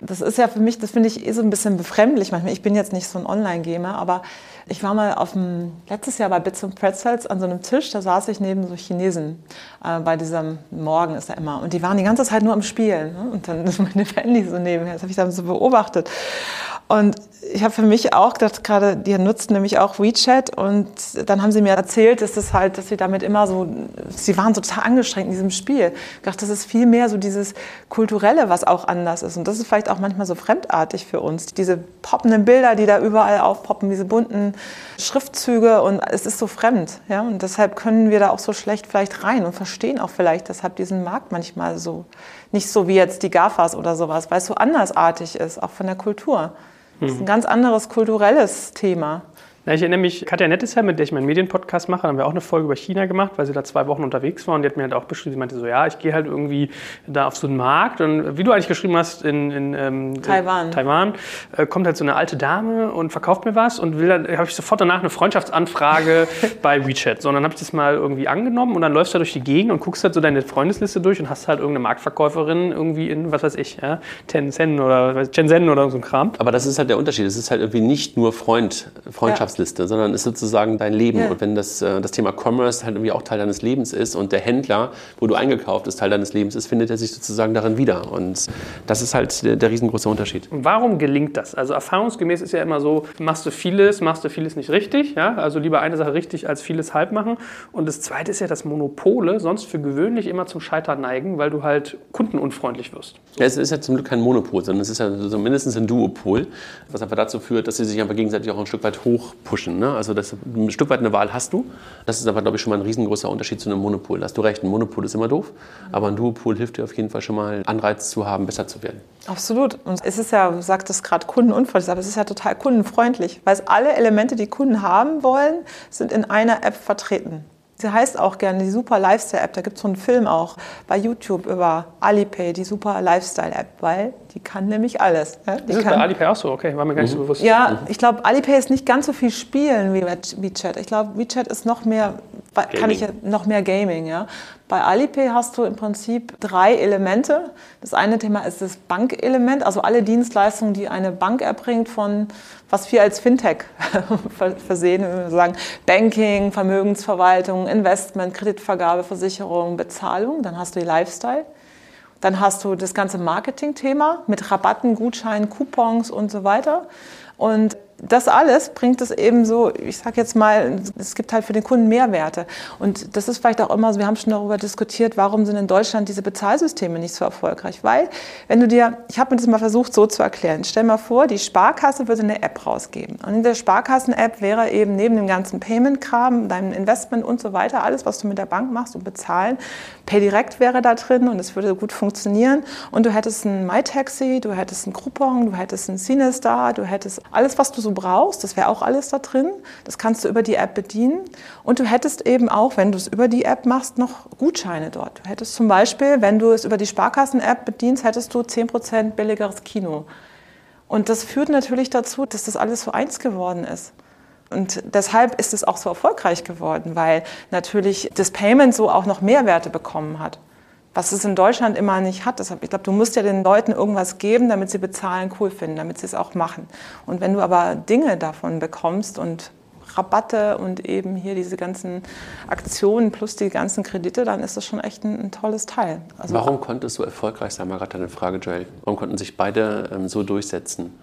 Das ist ja für mich, das finde ich eh so ein bisschen befremdlich manchmal. Ich bin jetzt nicht so ein Online-Gamer, aber ich war mal auf dem, letztes Jahr bei Bits and Pretzels an so einem Tisch, da saß ich neben so Chinesen, äh, bei diesem Morgen ist er immer. Und die waren die ganze Zeit nur am Spielen. Ne? Und dann ist meine Family so nebenher, das habe ich dann so beobachtet. Und ich habe für mich auch gedacht, gerade die nutzten nämlich auch WeChat und dann haben sie mir erzählt, dass das halt, dass sie damit immer so, sie waren so total angestrengt in diesem Spiel. Ich dachte, das ist viel mehr so dieses kulturelle, was auch anders ist und das ist vielleicht auch manchmal so fremdartig für uns. Diese poppenden Bilder, die da überall aufpoppen, diese bunten Schriftzüge und es ist so fremd, ja und deshalb können wir da auch so schlecht vielleicht rein und verstehen auch vielleicht deshalb diesen Markt manchmal so nicht so wie jetzt die GAFAs oder sowas, weil es so andersartig ist, auch von der Kultur. Das ist ein ganz anderes kulturelles Thema. Ja, ich erinnere mich, Katja Nettesheim, mit der ich meinen Medienpodcast mache, haben wir auch eine Folge über China gemacht, weil sie da zwei Wochen unterwegs war und die hat mir halt auch beschrieben, sie meinte so, ja, ich gehe halt irgendwie da auf so einen Markt und wie du eigentlich geschrieben hast, in, in ähm, Taiwan, Taiwan äh, kommt halt so eine alte Dame und verkauft mir was und will dann, habe ich sofort danach eine Freundschaftsanfrage bei WeChat. So, und dann habe ich das mal irgendwie angenommen und dann läufst du durch die Gegend und guckst halt so deine Freundesliste durch und hast halt irgendeine Marktverkäuferin irgendwie in, was weiß ich, ja, Tencent oder Shenzhen oder so ein Kram. Aber das ist halt der Unterschied. Es ist halt irgendwie nicht nur Freund, Freundschaft. Ja Einkaufsliste, sondern ist sozusagen dein Leben. Ja. Und wenn das, äh, das Thema Commerce halt irgendwie auch Teil deines Lebens ist und der Händler, wo du eingekauft bist, Teil deines Lebens ist, findet er sich sozusagen darin wieder. Und das ist halt der, der riesengroße Unterschied. Und warum gelingt das? Also erfahrungsgemäß ist ja immer so, machst du vieles, machst du vieles nicht richtig. Ja? Also lieber eine Sache richtig als vieles halb machen. Und das Zweite ist ja, dass Monopole sonst für gewöhnlich immer zum Scheitern neigen, weil du halt kundenunfreundlich wirst. So. Ja, es ist ja zum Glück kein Monopol, sondern es ist ja so mindestens ein Duopol, was einfach dazu führt, dass sie sich einfach gegenseitig auch ein Stück weit hoch pushen. Ne? Also das, ein Stück weit eine Wahl hast du. Das ist aber, glaube ich, schon mal ein riesengroßer Unterschied zu einem Monopol. Da hast du recht, ein Monopol ist immer doof, aber ein Duopol hilft dir auf jeden Fall schon mal, Anreiz zu haben, besser zu werden. Absolut. Und es ist ja, du sagtest gerade kundenunfreundlich, aber es ist ja total kundenfreundlich, weil alle Elemente, die Kunden haben wollen, sind in einer App vertreten. Sie heißt auch gerne die Super Lifestyle App. Da gibt es so einen Film auch bei YouTube über Alipay, die Super Lifestyle App, weil die kann nämlich alles. Ja? Die ist kann, bei Alipay auch so? Okay, war mir gar nicht so mhm. bewusst. Ja, ich glaube, Alipay ist nicht ganz so viel Spielen wie WeChat. Ich glaube, WeChat ist noch mehr, Gaming. kann ich noch mehr Gaming. Ja? Bei Alipay hast du im Prinzip drei Elemente. Das eine Thema ist das Bankelement, also alle Dienstleistungen, die eine Bank erbringt, von was wir als Fintech versehen, wir sagen Banking, Vermögensverwaltung, Investment, Kreditvergabe, Versicherung, Bezahlung. Dann hast du die Lifestyle. Dann hast du das ganze Marketing-Thema mit Rabatten, Gutscheinen, Coupons und so weiter. Und das alles bringt es eben so, ich sage jetzt mal, es gibt halt für den Kunden Mehrwerte. Und das ist vielleicht auch immer so, wir haben schon darüber diskutiert, warum sind in Deutschland diese Bezahlsysteme nicht so erfolgreich? Weil, wenn du dir, ich habe mir das mal versucht so zu erklären, stell mal vor, die Sparkasse würde eine App rausgeben. Und in der Sparkassen-App wäre eben neben dem ganzen Payment-Kram, deinem Investment und so weiter, alles, was du mit der Bank machst und bezahlen, PayDirect wäre da drin und es würde gut funktionieren. Und du hättest ein MyTaxi, du hättest ein Groupon, du hättest ein Cinestar, du hättest alles, was du so brauchst, das wäre auch alles da drin. Das kannst du über die App bedienen. Und du hättest eben auch, wenn du es über die App machst, noch Gutscheine dort. Du hättest zum Beispiel, wenn du es über die Sparkassen-App bedienst, hättest du 10% billigeres Kino. Und das führt natürlich dazu, dass das alles so eins geworden ist. Und deshalb ist es auch so erfolgreich geworden, weil natürlich das Payment so auch noch Mehrwerte bekommen hat was es in Deutschland immer nicht hat. Deshalb, ich glaube, du musst ja den Leuten irgendwas geben, damit sie bezahlen cool finden, damit sie es auch machen. Und wenn du aber Dinge davon bekommst und Rabatte und eben hier diese ganzen Aktionen plus die ganzen Kredite, dann ist das schon echt ein, ein tolles Teil. Also Warum konnte es so erfolgreich sein? Mal gerade eine Frage, Joel. Warum konnten sich beide ähm, so durchsetzen?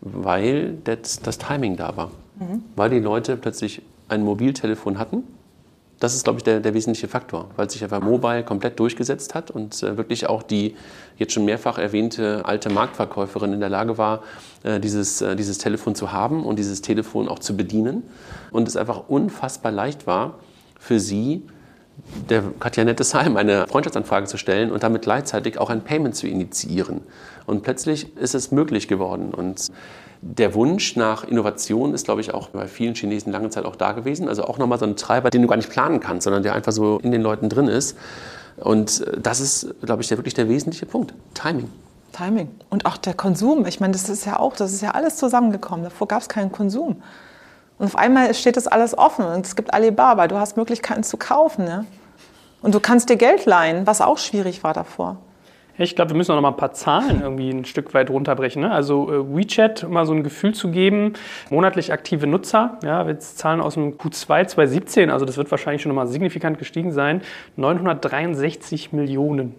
Weil das, das Timing da war. Mhm. Weil die Leute plötzlich ein Mobiltelefon hatten das ist, glaube ich, der, der wesentliche Faktor, weil sich einfach Mobile komplett durchgesetzt hat und äh, wirklich auch die jetzt schon mehrfach erwähnte alte Marktverkäuferin in der Lage war, äh, dieses, äh, dieses Telefon zu haben und dieses Telefon auch zu bedienen. Und es einfach unfassbar leicht war für sie, der Katja Nettesheim eine Freundschaftsanfrage zu stellen und damit gleichzeitig auch ein Payment zu initiieren. Und plötzlich ist es möglich geworden. Und der Wunsch nach Innovation ist, glaube ich, auch bei vielen Chinesen lange Zeit auch da gewesen. Also auch nochmal so ein Treiber, den du gar nicht planen kannst, sondern der einfach so in den Leuten drin ist. Und das ist, glaube ich, der, wirklich der wesentliche Punkt. Timing. Timing. Und auch der Konsum. Ich meine, das ist ja auch, das ist ja alles zusammengekommen. Davor gab es keinen Konsum. Und auf einmal steht das alles offen und es gibt Alibaba. Du hast Möglichkeiten zu kaufen. Ja? Und du kannst dir Geld leihen, was auch schwierig war davor. Ich glaube, wir müssen auch noch mal ein paar Zahlen irgendwie ein Stück weit runterbrechen. Ne? Also äh, WeChat, um mal so ein Gefühl zu geben, monatlich aktive Nutzer, ja, jetzt Zahlen aus dem Q2 2017, also das wird wahrscheinlich schon nochmal signifikant gestiegen sein, 963 Millionen.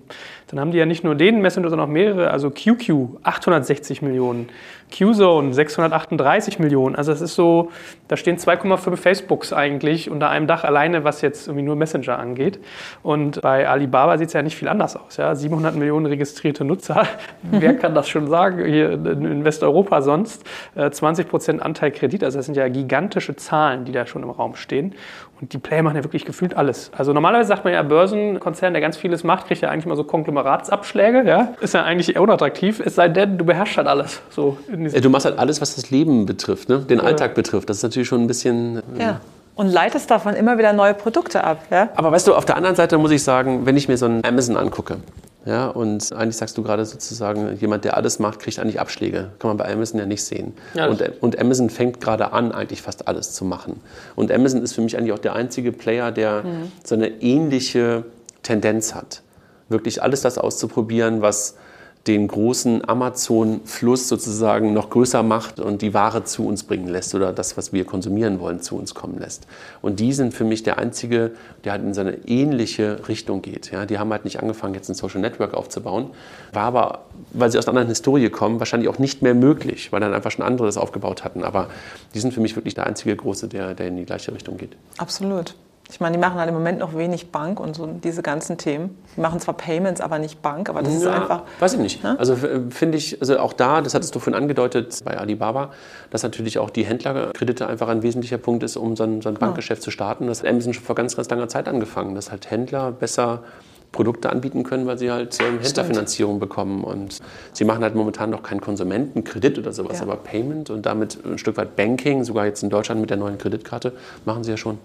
Dann haben die ja nicht nur den Messenger, sondern auch mehrere, also QQ 860 Millionen, Qzone 638 Millionen. Also es ist so, da stehen 2,5 Facebooks eigentlich unter einem Dach alleine, was jetzt irgendwie nur Messenger angeht. Und bei Alibaba sieht es ja nicht viel anders aus. Ja? 700 Millionen registrierte Nutzer. Wer kann das schon sagen? Hier in Westeuropa sonst. 20 äh, Prozent Anteil Kredit. Also das sind ja gigantische Zahlen, die da schon im Raum stehen. Und die Player machen ja wirklich gefühlt alles. Also normalerweise sagt man ja, Börsenkonzern, der ganz vieles macht, kriegt ja eigentlich mal so Konglomeratsabschläge. Ja? Ist ja eigentlich eher unattraktiv, es sei denn, du beherrschst halt alles. So du machst halt alles, was das Leben betrifft, ne? den ja. Alltag betrifft. Das ist natürlich schon ein bisschen... Ja. Und leitest davon immer wieder neue Produkte ab. Ja? Aber weißt du, auf der anderen Seite muss ich sagen, wenn ich mir so ein Amazon angucke, ja, und eigentlich sagst du gerade sozusagen, jemand, der alles macht, kriegt eigentlich Abschläge. Kann man bei Amazon ja nicht sehen. Ja, und, und, Amazon fängt gerade an, eigentlich fast alles zu machen. Und Amazon ist für mich eigentlich auch der einzige Player, der mhm. so eine ähnliche Tendenz hat. Wirklich alles das auszuprobieren, was den großen Amazon-Fluss sozusagen noch größer macht und die Ware zu uns bringen lässt oder das, was wir konsumieren wollen, zu uns kommen lässt. Und die sind für mich der einzige, der halt in so eine ähnliche Richtung geht. Ja, die haben halt nicht angefangen, jetzt ein Social Network aufzubauen, war aber, weil sie aus einer anderen Historie kommen, wahrscheinlich auch nicht mehr möglich, weil dann einfach schon andere das aufgebaut hatten. Aber die sind für mich wirklich der einzige große, der, der in die gleiche Richtung geht. Absolut. Ich meine, die machen halt im Moment noch wenig Bank und so diese ganzen Themen. Die machen zwar Payments, aber nicht Bank, aber das ja, ist einfach. Weiß ich nicht. Ne? Also finde ich, also auch da, das hattest du vorhin angedeutet bei Alibaba, dass natürlich auch die Händlerkredite einfach ein wesentlicher Punkt ist, um so ein, so ein Bankgeschäft ja. zu starten. Das hat Amazon schon vor ganz, ganz langer Zeit angefangen, dass halt Händler besser Produkte anbieten können, weil sie halt ähm, Händlerfinanzierung bekommen. Und sie machen halt momentan noch keinen Konsumentenkredit oder sowas, ja. aber Payment und damit ein Stück weit Banking, sogar jetzt in Deutschland mit der neuen Kreditkarte, machen sie ja schon.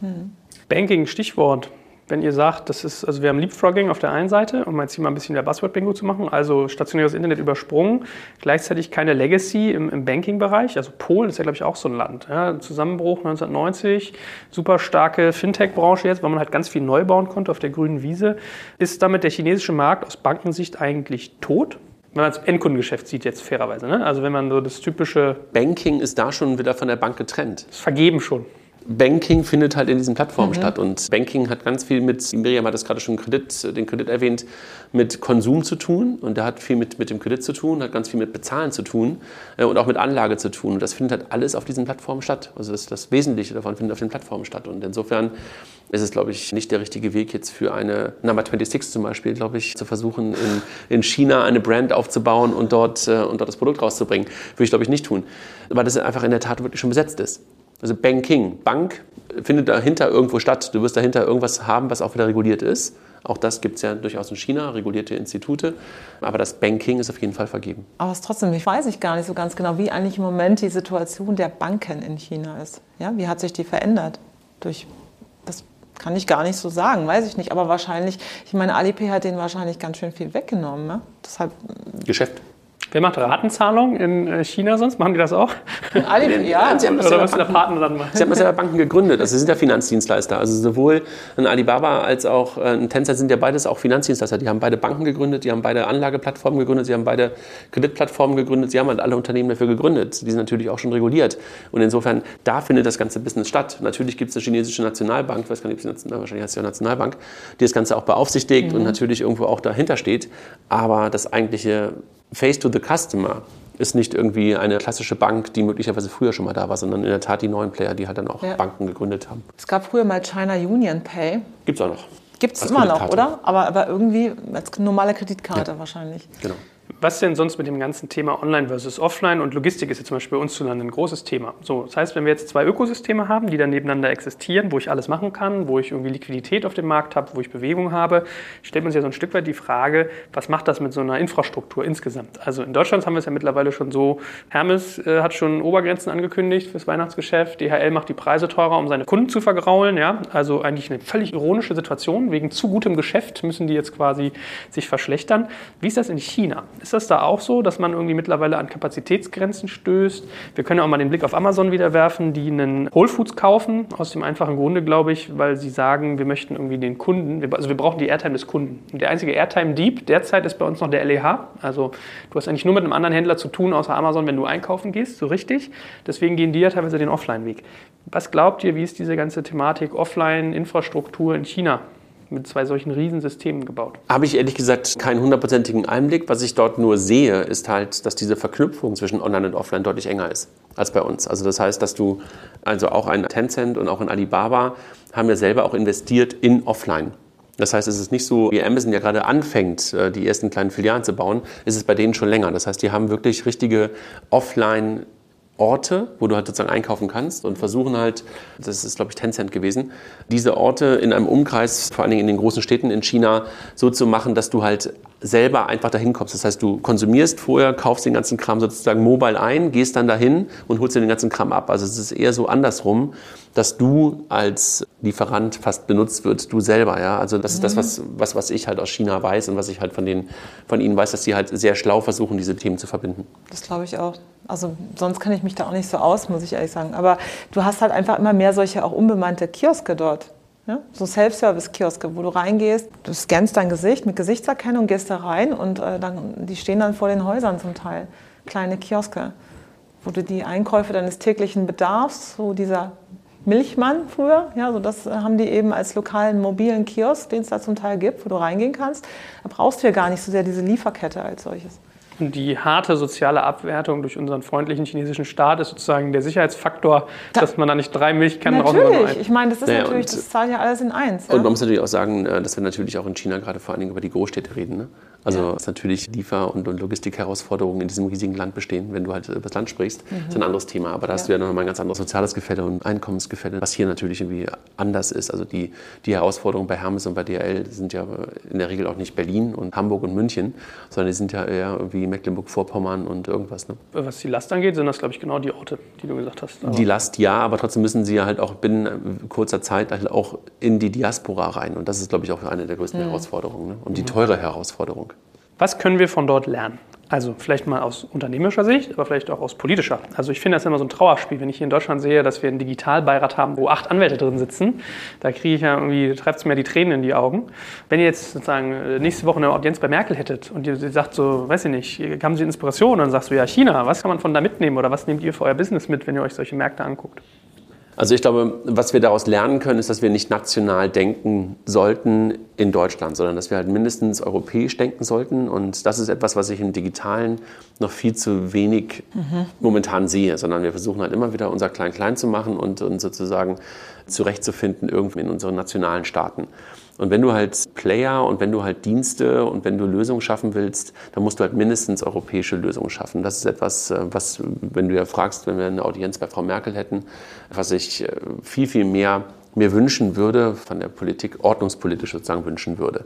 Hm. Banking, Stichwort. Wenn ihr sagt, das ist, also wir haben Leapfrogging auf der einen Seite, um jetzt hier mal ein bisschen der Buzzword-Bingo zu machen, also stationäres Internet übersprungen, gleichzeitig keine Legacy im, im Banking-Bereich. Also Polen ist ja, glaube ich, auch so ein Land. Ja, Zusammenbruch 1990, super starke Fintech-Branche jetzt, weil man halt ganz viel neu bauen konnte auf der grünen Wiese. Ist damit der chinesische Markt aus Bankensicht eigentlich tot? wenn man das Endkundengeschäft sieht jetzt fairerweise. Ne? Also wenn man so das typische... Banking ist da schon wieder von der Bank getrennt. Das Vergeben schon. Banking findet halt in diesen Plattformen mhm. statt und Banking hat ganz viel mit, Miriam hat das gerade schon Kredit, den Kredit erwähnt, mit Konsum zu tun und der hat viel mit, mit dem Kredit zu tun, hat ganz viel mit Bezahlen zu tun äh, und auch mit Anlage zu tun und das findet halt alles auf diesen Plattformen statt. Also das, das Wesentliche davon findet auf den Plattformen statt und insofern ist es, glaube ich, nicht der richtige Weg jetzt für eine Number 26 zum Beispiel, glaube ich, zu versuchen, in, in China eine Brand aufzubauen und dort, äh, und dort das Produkt rauszubringen. Würde ich, glaube ich, nicht tun, weil das einfach in der Tat wirklich schon besetzt ist. Also Banking, Bank findet dahinter irgendwo statt. Du wirst dahinter irgendwas haben, was auch wieder reguliert ist. Auch das gibt es ja durchaus in China, regulierte Institute. Aber das Banking ist auf jeden Fall vergeben. Aber es trotzdem, ich weiß ich gar nicht so ganz genau, wie eigentlich im Moment die Situation der Banken in China ist. Ja, wie hat sich die verändert? Durch, das kann ich gar nicht so sagen, weiß ich nicht. Aber wahrscheinlich, ich meine, Alipay hat denen wahrscheinlich ganz schön viel weggenommen. Ne? Deshalb, Geschäft. Wer macht Ratenzahlung in äh, China sonst? Machen die das auch? Alle, ja, sie haben das Oder was der Partner dann machen? Sie haben selber Banken gegründet. Also sie sind ja Finanzdienstleister. Also sowohl ein Alibaba als auch äh, ein Tencent sind ja beides auch Finanzdienstleister. Die haben beide Banken gegründet, die haben beide Anlageplattformen gegründet, sie haben beide Kreditplattformen gegründet, sie haben halt alle Unternehmen dafür gegründet. Die sind natürlich auch schon reguliert. Und insofern, da findet das ganze Business statt. Natürlich gibt es eine chinesische Nationalbank, ich weiß gar nicht, ob sie wahrscheinlich heißt sie ja Nationalbank, die das Ganze auch beaufsichtigt mhm. und natürlich irgendwo auch dahinter steht. Aber das eigentliche Face to the Customer ist nicht irgendwie eine klassische Bank, die möglicherweise früher schon mal da war, sondern in der Tat die neuen Player, die halt dann auch ja. Banken gegründet haben. Es gab früher mal China Union Pay. Gibt es auch noch. Gibt es immer noch, oder? Aber, aber irgendwie als normale Kreditkarte ja. wahrscheinlich. Genau. Was denn sonst mit dem ganzen Thema Online versus Offline und Logistik ist jetzt zum Beispiel bei uns zu Lande ein großes Thema. So, das heißt, wenn wir jetzt zwei Ökosysteme haben, die dann nebeneinander existieren, wo ich alles machen kann, wo ich irgendwie Liquidität auf dem Markt habe, wo ich Bewegung habe, stellt man sich ja so ein Stück weit die Frage, was macht das mit so einer Infrastruktur insgesamt? Also in Deutschland haben wir es ja mittlerweile schon so, Hermes äh, hat schon Obergrenzen angekündigt fürs Weihnachtsgeschäft, DHL macht die Preise teurer, um seine Kunden zu vergraulen, ja? Also eigentlich eine völlig ironische Situation, wegen zu gutem Geschäft müssen die jetzt quasi sich verschlechtern. Wie ist das in China? Ist das da auch so, dass man irgendwie mittlerweile an Kapazitätsgrenzen stößt? Wir können ja auch mal den Blick auf Amazon wieder werfen, die einen Whole Foods kaufen, aus dem einfachen Grunde, glaube ich, weil sie sagen, wir möchten irgendwie den Kunden, also wir brauchen die Airtime des Kunden. Und der einzige Airtime-Dieb derzeit ist bei uns noch der LEH. Also du hast eigentlich nur mit einem anderen Händler zu tun, außer Amazon, wenn du einkaufen gehst, so richtig. Deswegen gehen die ja teilweise den Offline-Weg. Was glaubt ihr, wie ist diese ganze Thematik Offline-Infrastruktur in China? Mit zwei solchen Riesensystemen gebaut? Habe ich ehrlich gesagt keinen hundertprozentigen Einblick. Was ich dort nur sehe, ist halt, dass diese Verknüpfung zwischen Online und Offline deutlich enger ist als bei uns. Also das heißt, dass du, also auch ein Tencent und auch in Alibaba haben ja selber auch investiert in Offline. Das heißt, es ist nicht so, wie Amazon ja gerade anfängt, äh, die ersten kleinen Filialen zu bauen, ist es bei denen schon länger. Das heißt, die haben wirklich richtige Offline Orte, wo du halt sozusagen einkaufen kannst und versuchen halt, das ist glaube ich Tencent gewesen, diese Orte in einem Umkreis, vor allen Dingen in den großen Städten in China, so zu machen, dass du halt selber einfach dahin kommst. Das heißt, du konsumierst vorher, kaufst den ganzen Kram sozusagen mobile ein, gehst dann dahin und holst dir den ganzen Kram ab. Also es ist eher so andersrum, dass du als Lieferant fast benutzt wird, du selber. Ja? Also das ist das, was, was, was ich halt aus China weiß und was ich halt von, den, von ihnen weiß, dass sie halt sehr schlau versuchen, diese Themen zu verbinden. Das glaube ich auch. Also sonst kann ich mich da auch nicht so aus, muss ich ehrlich sagen. Aber du hast halt einfach immer mehr solche auch unbemannte Kioske dort. Ja? So Self-Service-Kioske, wo du reingehst, du scannst dein Gesicht mit Gesichtserkennung, gehst da rein und äh, dann, die stehen dann vor den Häusern zum Teil. Kleine Kioske, wo du die Einkäufe deines täglichen Bedarfs, so dieser Milchmann früher, ja, so das haben die eben als lokalen mobilen Kiosk, den es da zum Teil gibt, wo du reingehen kannst. Da brauchst du ja gar nicht so sehr diese Lieferkette als solches. Und die harte soziale Abwertung durch unseren freundlichen chinesischen Staat ist sozusagen der Sicherheitsfaktor, da, dass man da nicht drei Milchkannen raus Natürlich, ich meine, das ist naja, natürlich, das zahlt ja alles in eins. Und man muss natürlich auch sagen, äh, dass wir natürlich auch in China gerade vor allen Dingen über die Großstädte reden. Ne? Also ja. dass natürlich Liefer- und, und Logistikherausforderungen in diesem riesigen Land bestehen, wenn du halt über das Land sprichst. Mhm. Das ist ein anderes Thema. Aber da hast du ja noch mal ein ganz anderes soziales Gefälle und Einkommensgefälle, was hier natürlich irgendwie anders ist. Also die, die Herausforderungen bei Hermes und bei DHL sind ja in der Regel auch nicht Berlin und Hamburg und München, sondern die sind ja eher wie Mecklenburg-Vorpommern und irgendwas. Ne? Was die Last angeht, sind das, glaube ich, genau die Orte, die du gesagt hast. Aber die Last ja, aber trotzdem müssen sie ja halt auch binnen kurzer Zeit halt auch in die Diaspora rein. Und das ist, glaube ich, auch eine der größten mhm. Herausforderungen. Ne? Und die mhm. teure Herausforderung. Was können wir von dort lernen? Also vielleicht mal aus unternehmerischer Sicht, aber vielleicht auch aus politischer. Also ich finde das immer so ein Trauerspiel, wenn ich hier in Deutschland sehe, dass wir einen Digitalbeirat haben, wo acht Anwälte drin sitzen. Da kriege ich ja irgendwie, treibt es mir die Tränen in die Augen. Wenn ihr jetzt sozusagen äh, nächste Woche eine Audienz bei Merkel hättet und ihr sagt so, weiß ich nicht, haben Sie Inspiration und dann sagst du, ja China, was kann man von da mitnehmen oder was nehmt ihr für euer Business mit, wenn ihr euch solche Märkte anguckt? Also ich glaube, was wir daraus lernen können, ist, dass wir nicht national denken sollten in Deutschland, sondern dass wir halt mindestens europäisch denken sollten. Und das ist etwas, was ich im Digitalen noch viel zu wenig mhm. momentan sehe, sondern wir versuchen halt immer wieder unser Klein-Klein zu machen und, und sozusagen zurechtzufinden irgendwie in unseren nationalen Staaten. Und wenn du halt Player und wenn du halt Dienste und wenn du Lösungen schaffen willst, dann musst du halt mindestens europäische Lösungen schaffen. Das ist etwas, äh, was, wenn du ja fragst, wenn wir eine Audienz bei Frau Merkel hätten, was ich äh, viel, viel mehr mir wünschen würde, von der Politik ordnungspolitisch sozusagen wünschen würde.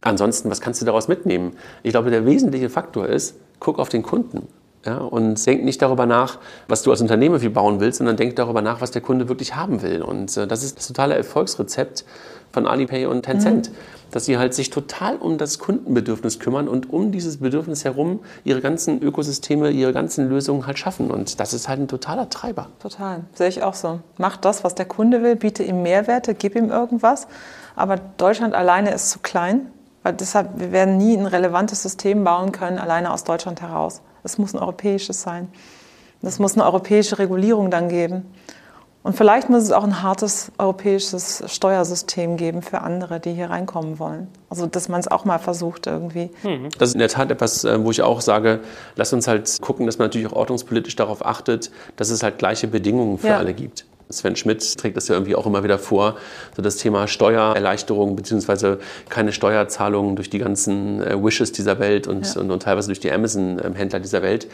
Ansonsten, was kannst du daraus mitnehmen? Ich glaube, der wesentliche Faktor ist, guck auf den Kunden. Ja, und denk nicht darüber nach, was du als Unternehmen viel bauen willst, sondern denk darüber nach, was der Kunde wirklich haben will. Und äh, das ist das totale Erfolgsrezept von Alipay und Tencent. Mhm. Dass sie halt sich total um das Kundenbedürfnis kümmern und um dieses Bedürfnis herum ihre ganzen Ökosysteme, ihre ganzen Lösungen halt schaffen. Und das ist halt ein totaler Treiber. Total, sehe ich auch so. Mach das, was der Kunde will, biete ihm Mehrwerte, gib ihm irgendwas. Aber Deutschland alleine ist zu klein. Weil deshalb, wir werden nie ein relevantes System bauen können, alleine aus Deutschland heraus. Es muss ein europäisches sein. Es muss eine europäische Regulierung dann geben. Und vielleicht muss es auch ein hartes europäisches Steuersystem geben für andere, die hier reinkommen wollen. Also, dass man es auch mal versucht irgendwie. Mhm. Das ist in der Tat etwas, äh, wo ich auch sage, lass uns halt gucken, dass man natürlich auch ordnungspolitisch darauf achtet, dass es halt gleiche Bedingungen für ja. alle gibt. Sven Schmidt trägt das ja irgendwie auch immer wieder vor, so das Thema Steuererleichterung beziehungsweise keine Steuerzahlungen durch die ganzen äh, Wishes dieser Welt und, ja. und, und, teilweise durch die Amazon-Händler dieser Welt.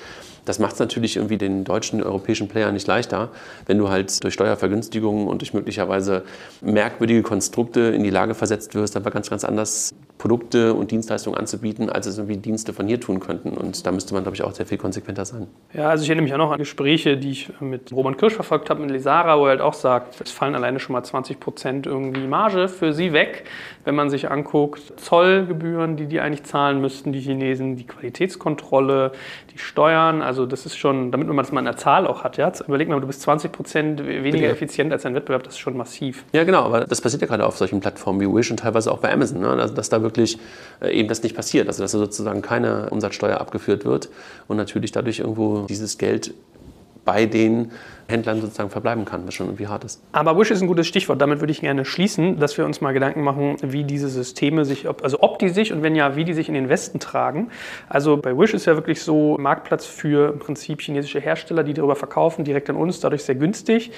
Das macht es natürlich irgendwie den deutschen, europäischen Player nicht leichter, wenn du halt durch Steuervergünstigungen und durch möglicherweise merkwürdige Konstrukte in die Lage versetzt wirst, aber ganz, ganz anders Produkte und Dienstleistungen anzubieten, als es irgendwie Dienste von hier tun könnten. Und da müsste man, glaube ich, auch sehr viel konsequenter sein. Ja, also ich erinnere mich auch noch an Gespräche, die ich mit Roman Kirsch verfolgt habe, mit Lisara, wo er halt auch sagt, es fallen alleine schon mal 20 Prozent irgendwie Marge für sie weg, wenn man sich anguckt, Zollgebühren, die die eigentlich zahlen müssten, die Chinesen, die Qualitätskontrolle, die Steuern. Also das ist schon, damit man das mal in der Zahl auch hat. Ja? Überleg mal, du bist 20 Prozent weniger effizient als dein Wettbewerb, das ist schon massiv. Ja, genau, aber das passiert ja gerade auf solchen Plattformen wie Wish und teilweise auch bei Amazon, ne? also, dass da wirklich äh, eben das nicht passiert, also dass da sozusagen keine Umsatzsteuer abgeführt wird und natürlich dadurch irgendwo dieses Geld bei den Händlern sozusagen verbleiben kann, was schon irgendwie hart ist. Aber Wish ist ein gutes Stichwort. Damit würde ich gerne schließen, dass wir uns mal Gedanken machen, wie diese Systeme sich, also ob die sich und wenn ja, wie die sich in den Westen tragen. Also bei Wish ist ja wirklich so Marktplatz für im Prinzip chinesische Hersteller, die darüber verkaufen, direkt an uns, dadurch sehr günstig.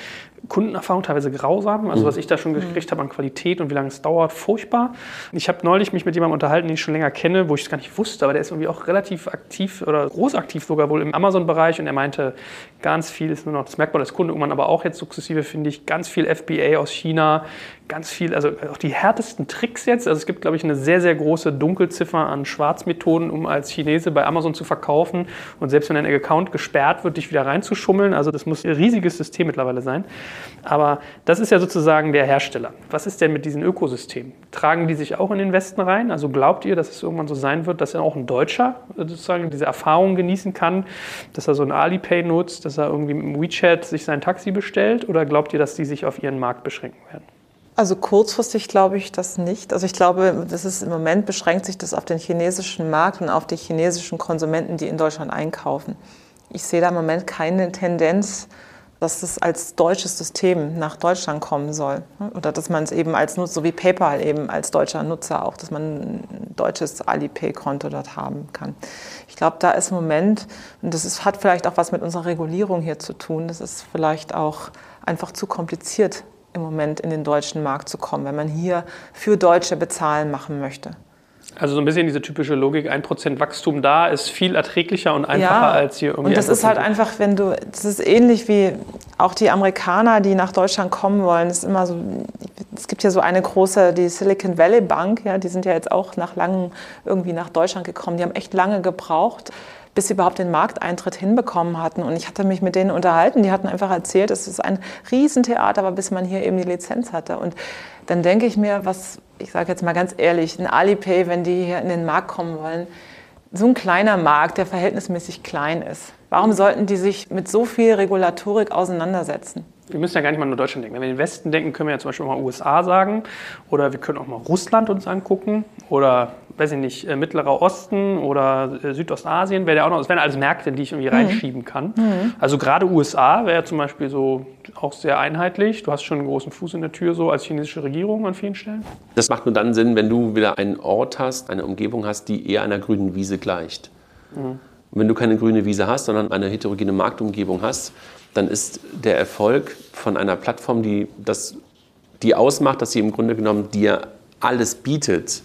Kundenerfahrung teilweise grausam. Also mhm. was ich da schon gekriegt habe an Qualität und wie lange es dauert, furchtbar. Ich habe neulich mich mit jemandem unterhalten, den ich schon länger kenne, wo ich es gar nicht wusste, aber der ist irgendwie auch relativ aktiv oder großaktiv sogar wohl im Amazon-Bereich und er meinte, ganz viel ist nur noch, das merkt man als Kunde irgendwann aber auch jetzt sukzessive, finde ich, ganz viel FBA aus China, ganz viel, also auch die härtesten Tricks jetzt. Also es gibt, glaube ich, eine sehr, sehr große Dunkelziffer an Schwarzmethoden, um als Chinese bei Amazon zu verkaufen und selbst wenn ein Account gesperrt wird, dich wieder reinzuschummeln. Also das muss ein riesiges System mittlerweile sein. Aber das ist ja sozusagen der Hersteller. Was ist denn mit diesen Ökosystemen? Tragen die sich auch in den Westen rein? Also glaubt ihr, dass es irgendwann so sein wird, dass er auch ein Deutscher sozusagen diese Erfahrung genießen kann, dass er so ein Alipay nutzt, dass er irgendwie mit WeChat sich sein Taxi bestellt? Oder glaubt ihr, dass die sich auf ihren Markt beschränken werden? Also kurzfristig glaube ich das nicht. Also ich glaube, das ist im Moment beschränkt sich das auf den chinesischen Markt und auf die chinesischen Konsumenten, die in Deutschland einkaufen. Ich sehe da im Moment keine Tendenz, dass das als deutsches System nach Deutschland kommen soll. Oder dass man es eben als Nutzer, so wie PayPal eben als deutscher Nutzer auch, dass man ein deutsches Alipay-Konto dort haben kann. Ich glaube, da ist im Moment, und das ist, hat vielleicht auch was mit unserer Regulierung hier zu tun, das ist vielleicht auch einfach zu kompliziert im Moment in den deutschen Markt zu kommen, wenn man hier für Deutsche bezahlen machen möchte. Also so ein bisschen diese typische Logik, 1% Wachstum da ist viel erträglicher und einfacher ja, als hier irgendwie. Und das ist halt einfach, wenn du, das ist ähnlich wie auch die Amerikaner, die nach Deutschland kommen wollen. Das ist immer so, es gibt ja so eine große, die Silicon Valley Bank, ja, die sind ja jetzt auch nach langem irgendwie nach Deutschland gekommen. Die haben echt lange gebraucht bis sie überhaupt den Markteintritt hinbekommen hatten. Und ich hatte mich mit denen unterhalten, die hatten einfach erzählt, es ist ein Riesentheater, aber bis man hier eben die Lizenz hatte. Und dann denke ich mir, was, ich sage jetzt mal ganz ehrlich, ein Alipay, wenn die hier in den Markt kommen wollen, so ein kleiner Markt, der verhältnismäßig klein ist. Warum sollten die sich mit so viel Regulatorik auseinandersetzen? wir müssen ja gar nicht mal nur Deutschland denken. Wenn wir in den Westen denken, können wir ja zum Beispiel auch mal USA sagen oder wir können auch mal Russland uns angucken oder, weiß ich nicht, äh, Mittlerer Osten oder äh, Südostasien. Wäre ja auch noch, das wären alles Märkte, die ich irgendwie mhm. reinschieben kann. Mhm. Also gerade USA wäre ja zum Beispiel so auch sehr einheitlich. Du hast schon einen großen Fuß in der Tür so als chinesische Regierung an vielen Stellen. Das macht nur dann Sinn, wenn du wieder einen Ort hast, eine Umgebung hast, die eher einer grünen Wiese gleicht. Mhm. wenn du keine grüne Wiese hast, sondern eine heterogene Marktumgebung hast, dann ist der Erfolg von einer Plattform, die das die ausmacht, dass sie im Grunde genommen dir alles bietet,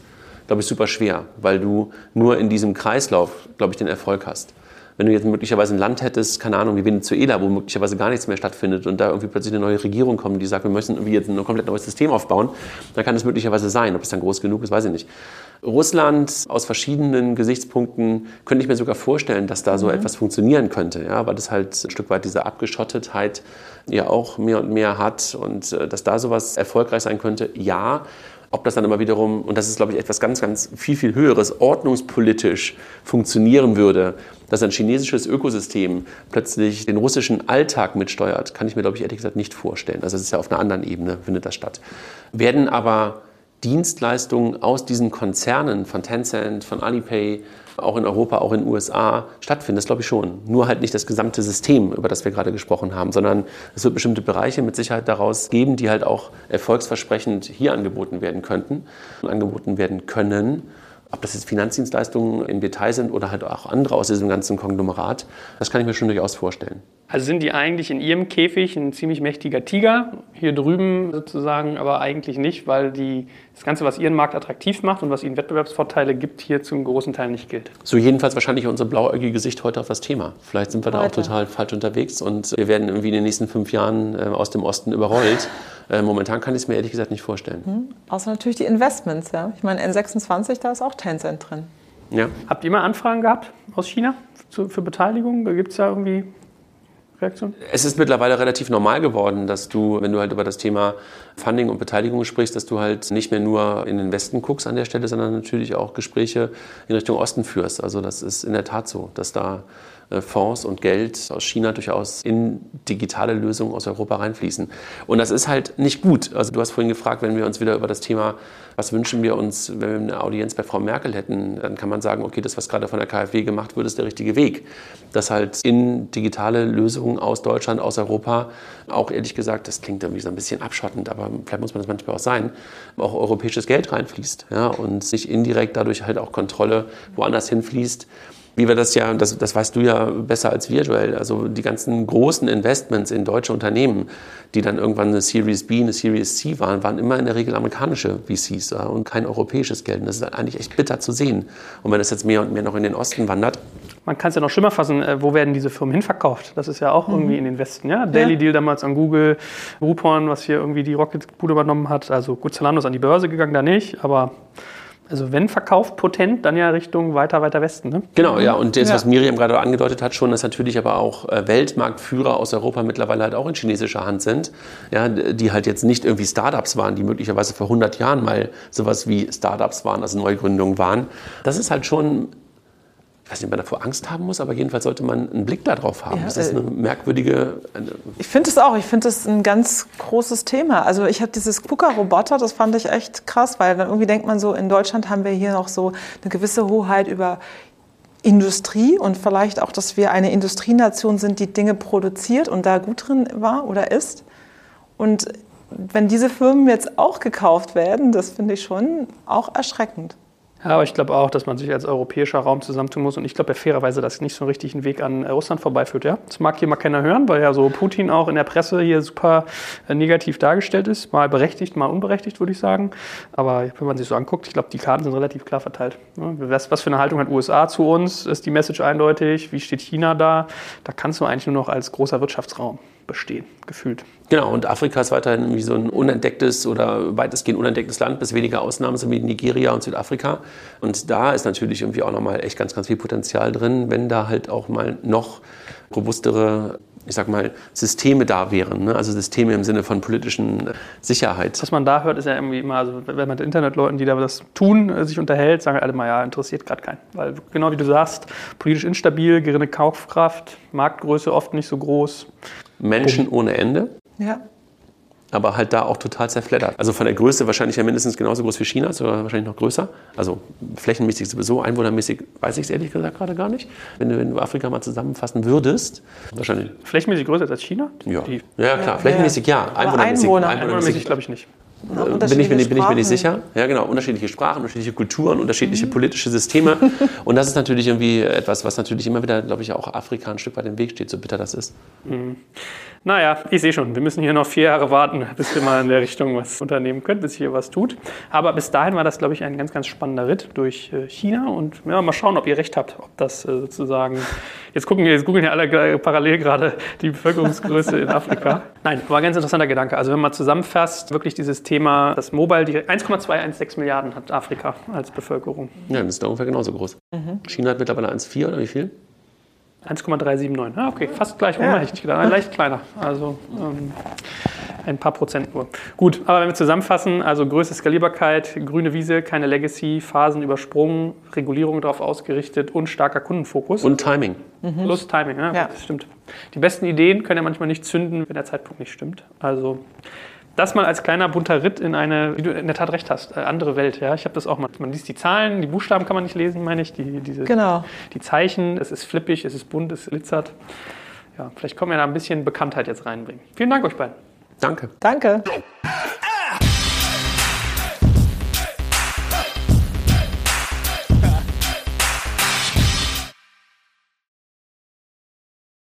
glaube ich, super schwer, weil du nur in diesem Kreislauf, glaube ich, den Erfolg hast. Wenn du jetzt möglicherweise ein Land hättest, keine Ahnung, wie Venezuela, wo möglicherweise gar nichts mehr stattfindet und da irgendwie plötzlich eine neue Regierung kommt, die sagt, wir müssen irgendwie jetzt ein komplett neues System aufbauen, dann kann es möglicherweise sein. Ob es dann groß genug ist, weiß ich nicht. Russland aus verschiedenen Gesichtspunkten könnte ich mir sogar vorstellen, dass da so mhm. etwas funktionieren könnte, ja, weil das halt ein Stück weit diese Abgeschottetheit ja auch mehr und mehr hat und äh, dass da sowas erfolgreich sein könnte, ja. Ob das dann immer wiederum, und das ist, glaube ich, etwas ganz, ganz viel, viel Höheres, ordnungspolitisch funktionieren würde, dass ein chinesisches Ökosystem plötzlich den russischen Alltag mitsteuert, kann ich mir, glaube ich, ehrlich gesagt nicht vorstellen. Also es ist ja auf einer anderen Ebene, findet das statt. Werden aber Dienstleistungen aus diesen Konzernen von Tencent, von Alipay, auch in Europa, auch in den USA stattfinden. Das glaube ich schon. Nur halt nicht das gesamte System, über das wir gerade gesprochen haben, sondern es wird bestimmte Bereiche mit Sicherheit daraus geben, die halt auch erfolgsversprechend hier angeboten werden könnten und angeboten werden können. Ob das jetzt Finanzdienstleistungen im Detail sind oder halt auch andere aus diesem ganzen Konglomerat, das kann ich mir schon durchaus vorstellen. Also sind die eigentlich in ihrem Käfig ein ziemlich mächtiger Tiger, hier drüben sozusagen, aber eigentlich nicht, weil die, das Ganze, was ihren Markt attraktiv macht und was ihnen Wettbewerbsvorteile gibt, hier zum großen Teil nicht gilt. So jedenfalls wahrscheinlich unser blauäugige Sicht heute auf das Thema. Vielleicht sind wir da auch total falsch unterwegs und wir werden irgendwie in den nächsten fünf Jahren äh, aus dem Osten überrollt. Äh, momentan kann ich es mir ehrlich gesagt nicht vorstellen. Mhm. Außer natürlich die Investments, ja. Ich meine, N26, da ist auch Tencent drin. Ja. Habt ihr mal Anfragen gehabt aus China für, für Beteiligung? Gibt es da irgendwie Reaktion? Es ist mittlerweile relativ normal geworden, dass du, wenn du halt über das Thema Funding und Beteiligung sprichst, dass du halt nicht mehr nur in den Westen guckst an der Stelle, sondern natürlich auch Gespräche in Richtung Osten führst. Also das ist in der Tat so, dass da Fonds und Geld aus China durchaus in digitale Lösungen aus Europa reinfließen. Und das ist halt nicht gut. Also du hast vorhin gefragt, wenn wir uns wieder über das Thema, was wünschen wir uns, wenn wir eine Audienz bei Frau Merkel hätten, dann kann man sagen, okay, das, was gerade von der KfW gemacht wird, ist der richtige Weg. Dass halt in digitale Lösungen aus Deutschland, aus Europa, auch ehrlich gesagt, das klingt irgendwie so ein bisschen abschottend, aber vielleicht muss man das manchmal auch sein, auch europäisches Geld reinfließt ja, und sich indirekt dadurch halt auch Kontrolle woanders hinfließt wie wir das ja, das, das weißt du ja besser als wir, Joel, also die ganzen großen Investments in deutsche Unternehmen, die dann irgendwann eine Series B, eine Series C waren, waren immer in der Regel amerikanische VCs ja, und kein europäisches Geld. Und das ist eigentlich echt bitter zu sehen. Und wenn das jetzt mehr und mehr noch in den Osten wandert, man kann es ja noch schlimmer fassen, äh, wo werden diese Firmen hinverkauft? Das ist ja auch mhm. irgendwie in den Westen. Ja? Daily ja. Deal damals an Google, Groupon, was hier irgendwie die Rocket-Bude übernommen hat. Also gut, Zalando ist an die Börse gegangen, da nicht, aber also wenn verkauft potent, dann ja Richtung weiter, weiter Westen. Ne? Genau, ja. Und das, ja. was Miriam gerade angedeutet hat, schon, dass natürlich aber auch äh, Weltmarktführer aus Europa mittlerweile halt auch in chinesischer Hand sind. Ja, die halt jetzt nicht irgendwie Startups waren, die möglicherweise vor 100 Jahren mal sowas wie Startups waren, also Neugründungen waren. Das ist halt schon ich weiß nicht, ob man davor Angst haben muss, aber jedenfalls sollte man einen Blick darauf haben. Ja, das ist eine merkwürdige. Eine ich finde es auch. Ich finde es ein ganz großes Thema. Also ich habe dieses KUKA-Roboter, das fand ich echt krass, weil dann irgendwie denkt man so, in Deutschland haben wir hier noch so eine gewisse Hoheit über Industrie und vielleicht auch, dass wir eine Industrienation sind, die Dinge produziert und da gut drin war oder ist. Und wenn diese Firmen jetzt auch gekauft werden, das finde ich schon auch erschreckend. Ja, aber ich glaube auch, dass man sich als europäischer Raum zusammentun muss. Und ich glaube ja fairerweise, dass nicht so einen richtigen Weg an äh, Russland vorbeiführt. Ja? Das mag hier mal keiner hören, weil ja so Putin auch in der Presse hier super äh, negativ dargestellt ist. Mal berechtigt, mal unberechtigt, würde ich sagen. Aber wenn man sich so anguckt, ich glaube, die Karten sind relativ klar verteilt. Was, was für eine Haltung hat USA zu uns? Ist die Message eindeutig? Wie steht China da? Da kannst du eigentlich nur noch als großer Wirtschaftsraum bestehen, gefühlt. Genau, und Afrika ist weiterhin wie so ein unentdecktes oder weitestgehend unentdecktes Land, bis wenige Ausnahmen sind wie Nigeria und Südafrika. Und da ist natürlich irgendwie auch nochmal echt ganz, ganz viel Potenzial drin, wenn da halt auch mal noch robustere ich sag mal, Systeme da wären. Ne? Also Systeme im Sinne von politischen Sicherheit. Was man da hört, ist ja irgendwie immer, also wenn man mit Internetleuten, die da das tun, äh, sich unterhält, sagen alle mal, ja, interessiert gerade keinen. Weil genau wie du sagst, politisch instabil, geringe Kaufkraft, Marktgröße oft nicht so groß. Menschen ohne Ende. Ja. Aber halt da auch total zerfleddert. Also von der Größe wahrscheinlich ja mindestens genauso groß wie China, sogar wahrscheinlich noch größer. Also flächenmäßig sowieso, einwohnermäßig weiß ich es ehrlich gesagt gerade gar nicht. Wenn du, wenn du Afrika mal zusammenfassen würdest, wahrscheinlich. Flächenmäßig größer als China? Ja, ja klar. Flächenmäßig ja. Einwohnermäßig, Einwohner. Einwohnermäßig glaube ich nicht. Bin ich, bin, ich, bin ich mir nicht sicher. Ja, genau. Unterschiedliche Sprachen, unterschiedliche Kulturen, unterschiedliche mhm. politische Systeme. Und das ist natürlich irgendwie etwas, was natürlich immer wieder, glaube ich, auch Afrika ein Stück weit im Weg steht, so bitter das ist. Mhm. Naja, ich sehe schon, wir müssen hier noch vier Jahre warten, bis wir mal in der Richtung was unternehmen können, bis hier was tut. Aber bis dahin war das, glaube ich, ein ganz, ganz spannender Ritt durch äh, China. Und ja, mal schauen, ob ihr recht habt, ob das äh, sozusagen. Jetzt gucken jetzt googeln ja alle parallel gerade die Bevölkerungsgröße in Afrika. Nein, war ein ganz interessanter Gedanke. Also wenn man zusammenfasst, wirklich dieses Thema, das Mobile, 1,216 Milliarden hat Afrika als Bevölkerung. Ja, das ist da ungefähr genauso groß. Mhm. China hat mittlerweile 1,4 oder wie viel? 1,379. Ah, okay, fast gleich. Ja. Hätte ich gedacht. Leicht kleiner. Also ähm, ein paar Prozent nur. Gut, aber wenn wir zusammenfassen, also Größe, Skalierbarkeit, grüne Wiese, keine Legacy, Phasen übersprungen, Regulierung darauf ausgerichtet und starker Kundenfokus. Und Timing. Mhm. Plus Timing, ja, ja, das stimmt. Die besten Ideen können ja manchmal nicht zünden, wenn der Zeitpunkt nicht stimmt. Also das mal als kleiner bunter Ritt in eine, wie du in der Tat recht hast, äh, andere Welt. Ja, ich habe das auch mal. Man liest die Zahlen, die Buchstaben kann man nicht lesen, meine ich, die, diese, genau. die Zeichen. Es ist flippig, es ist bunt, es glitzert. Ja, vielleicht können wir da ein bisschen Bekanntheit jetzt reinbringen. Vielen Dank euch beiden. Danke. Danke.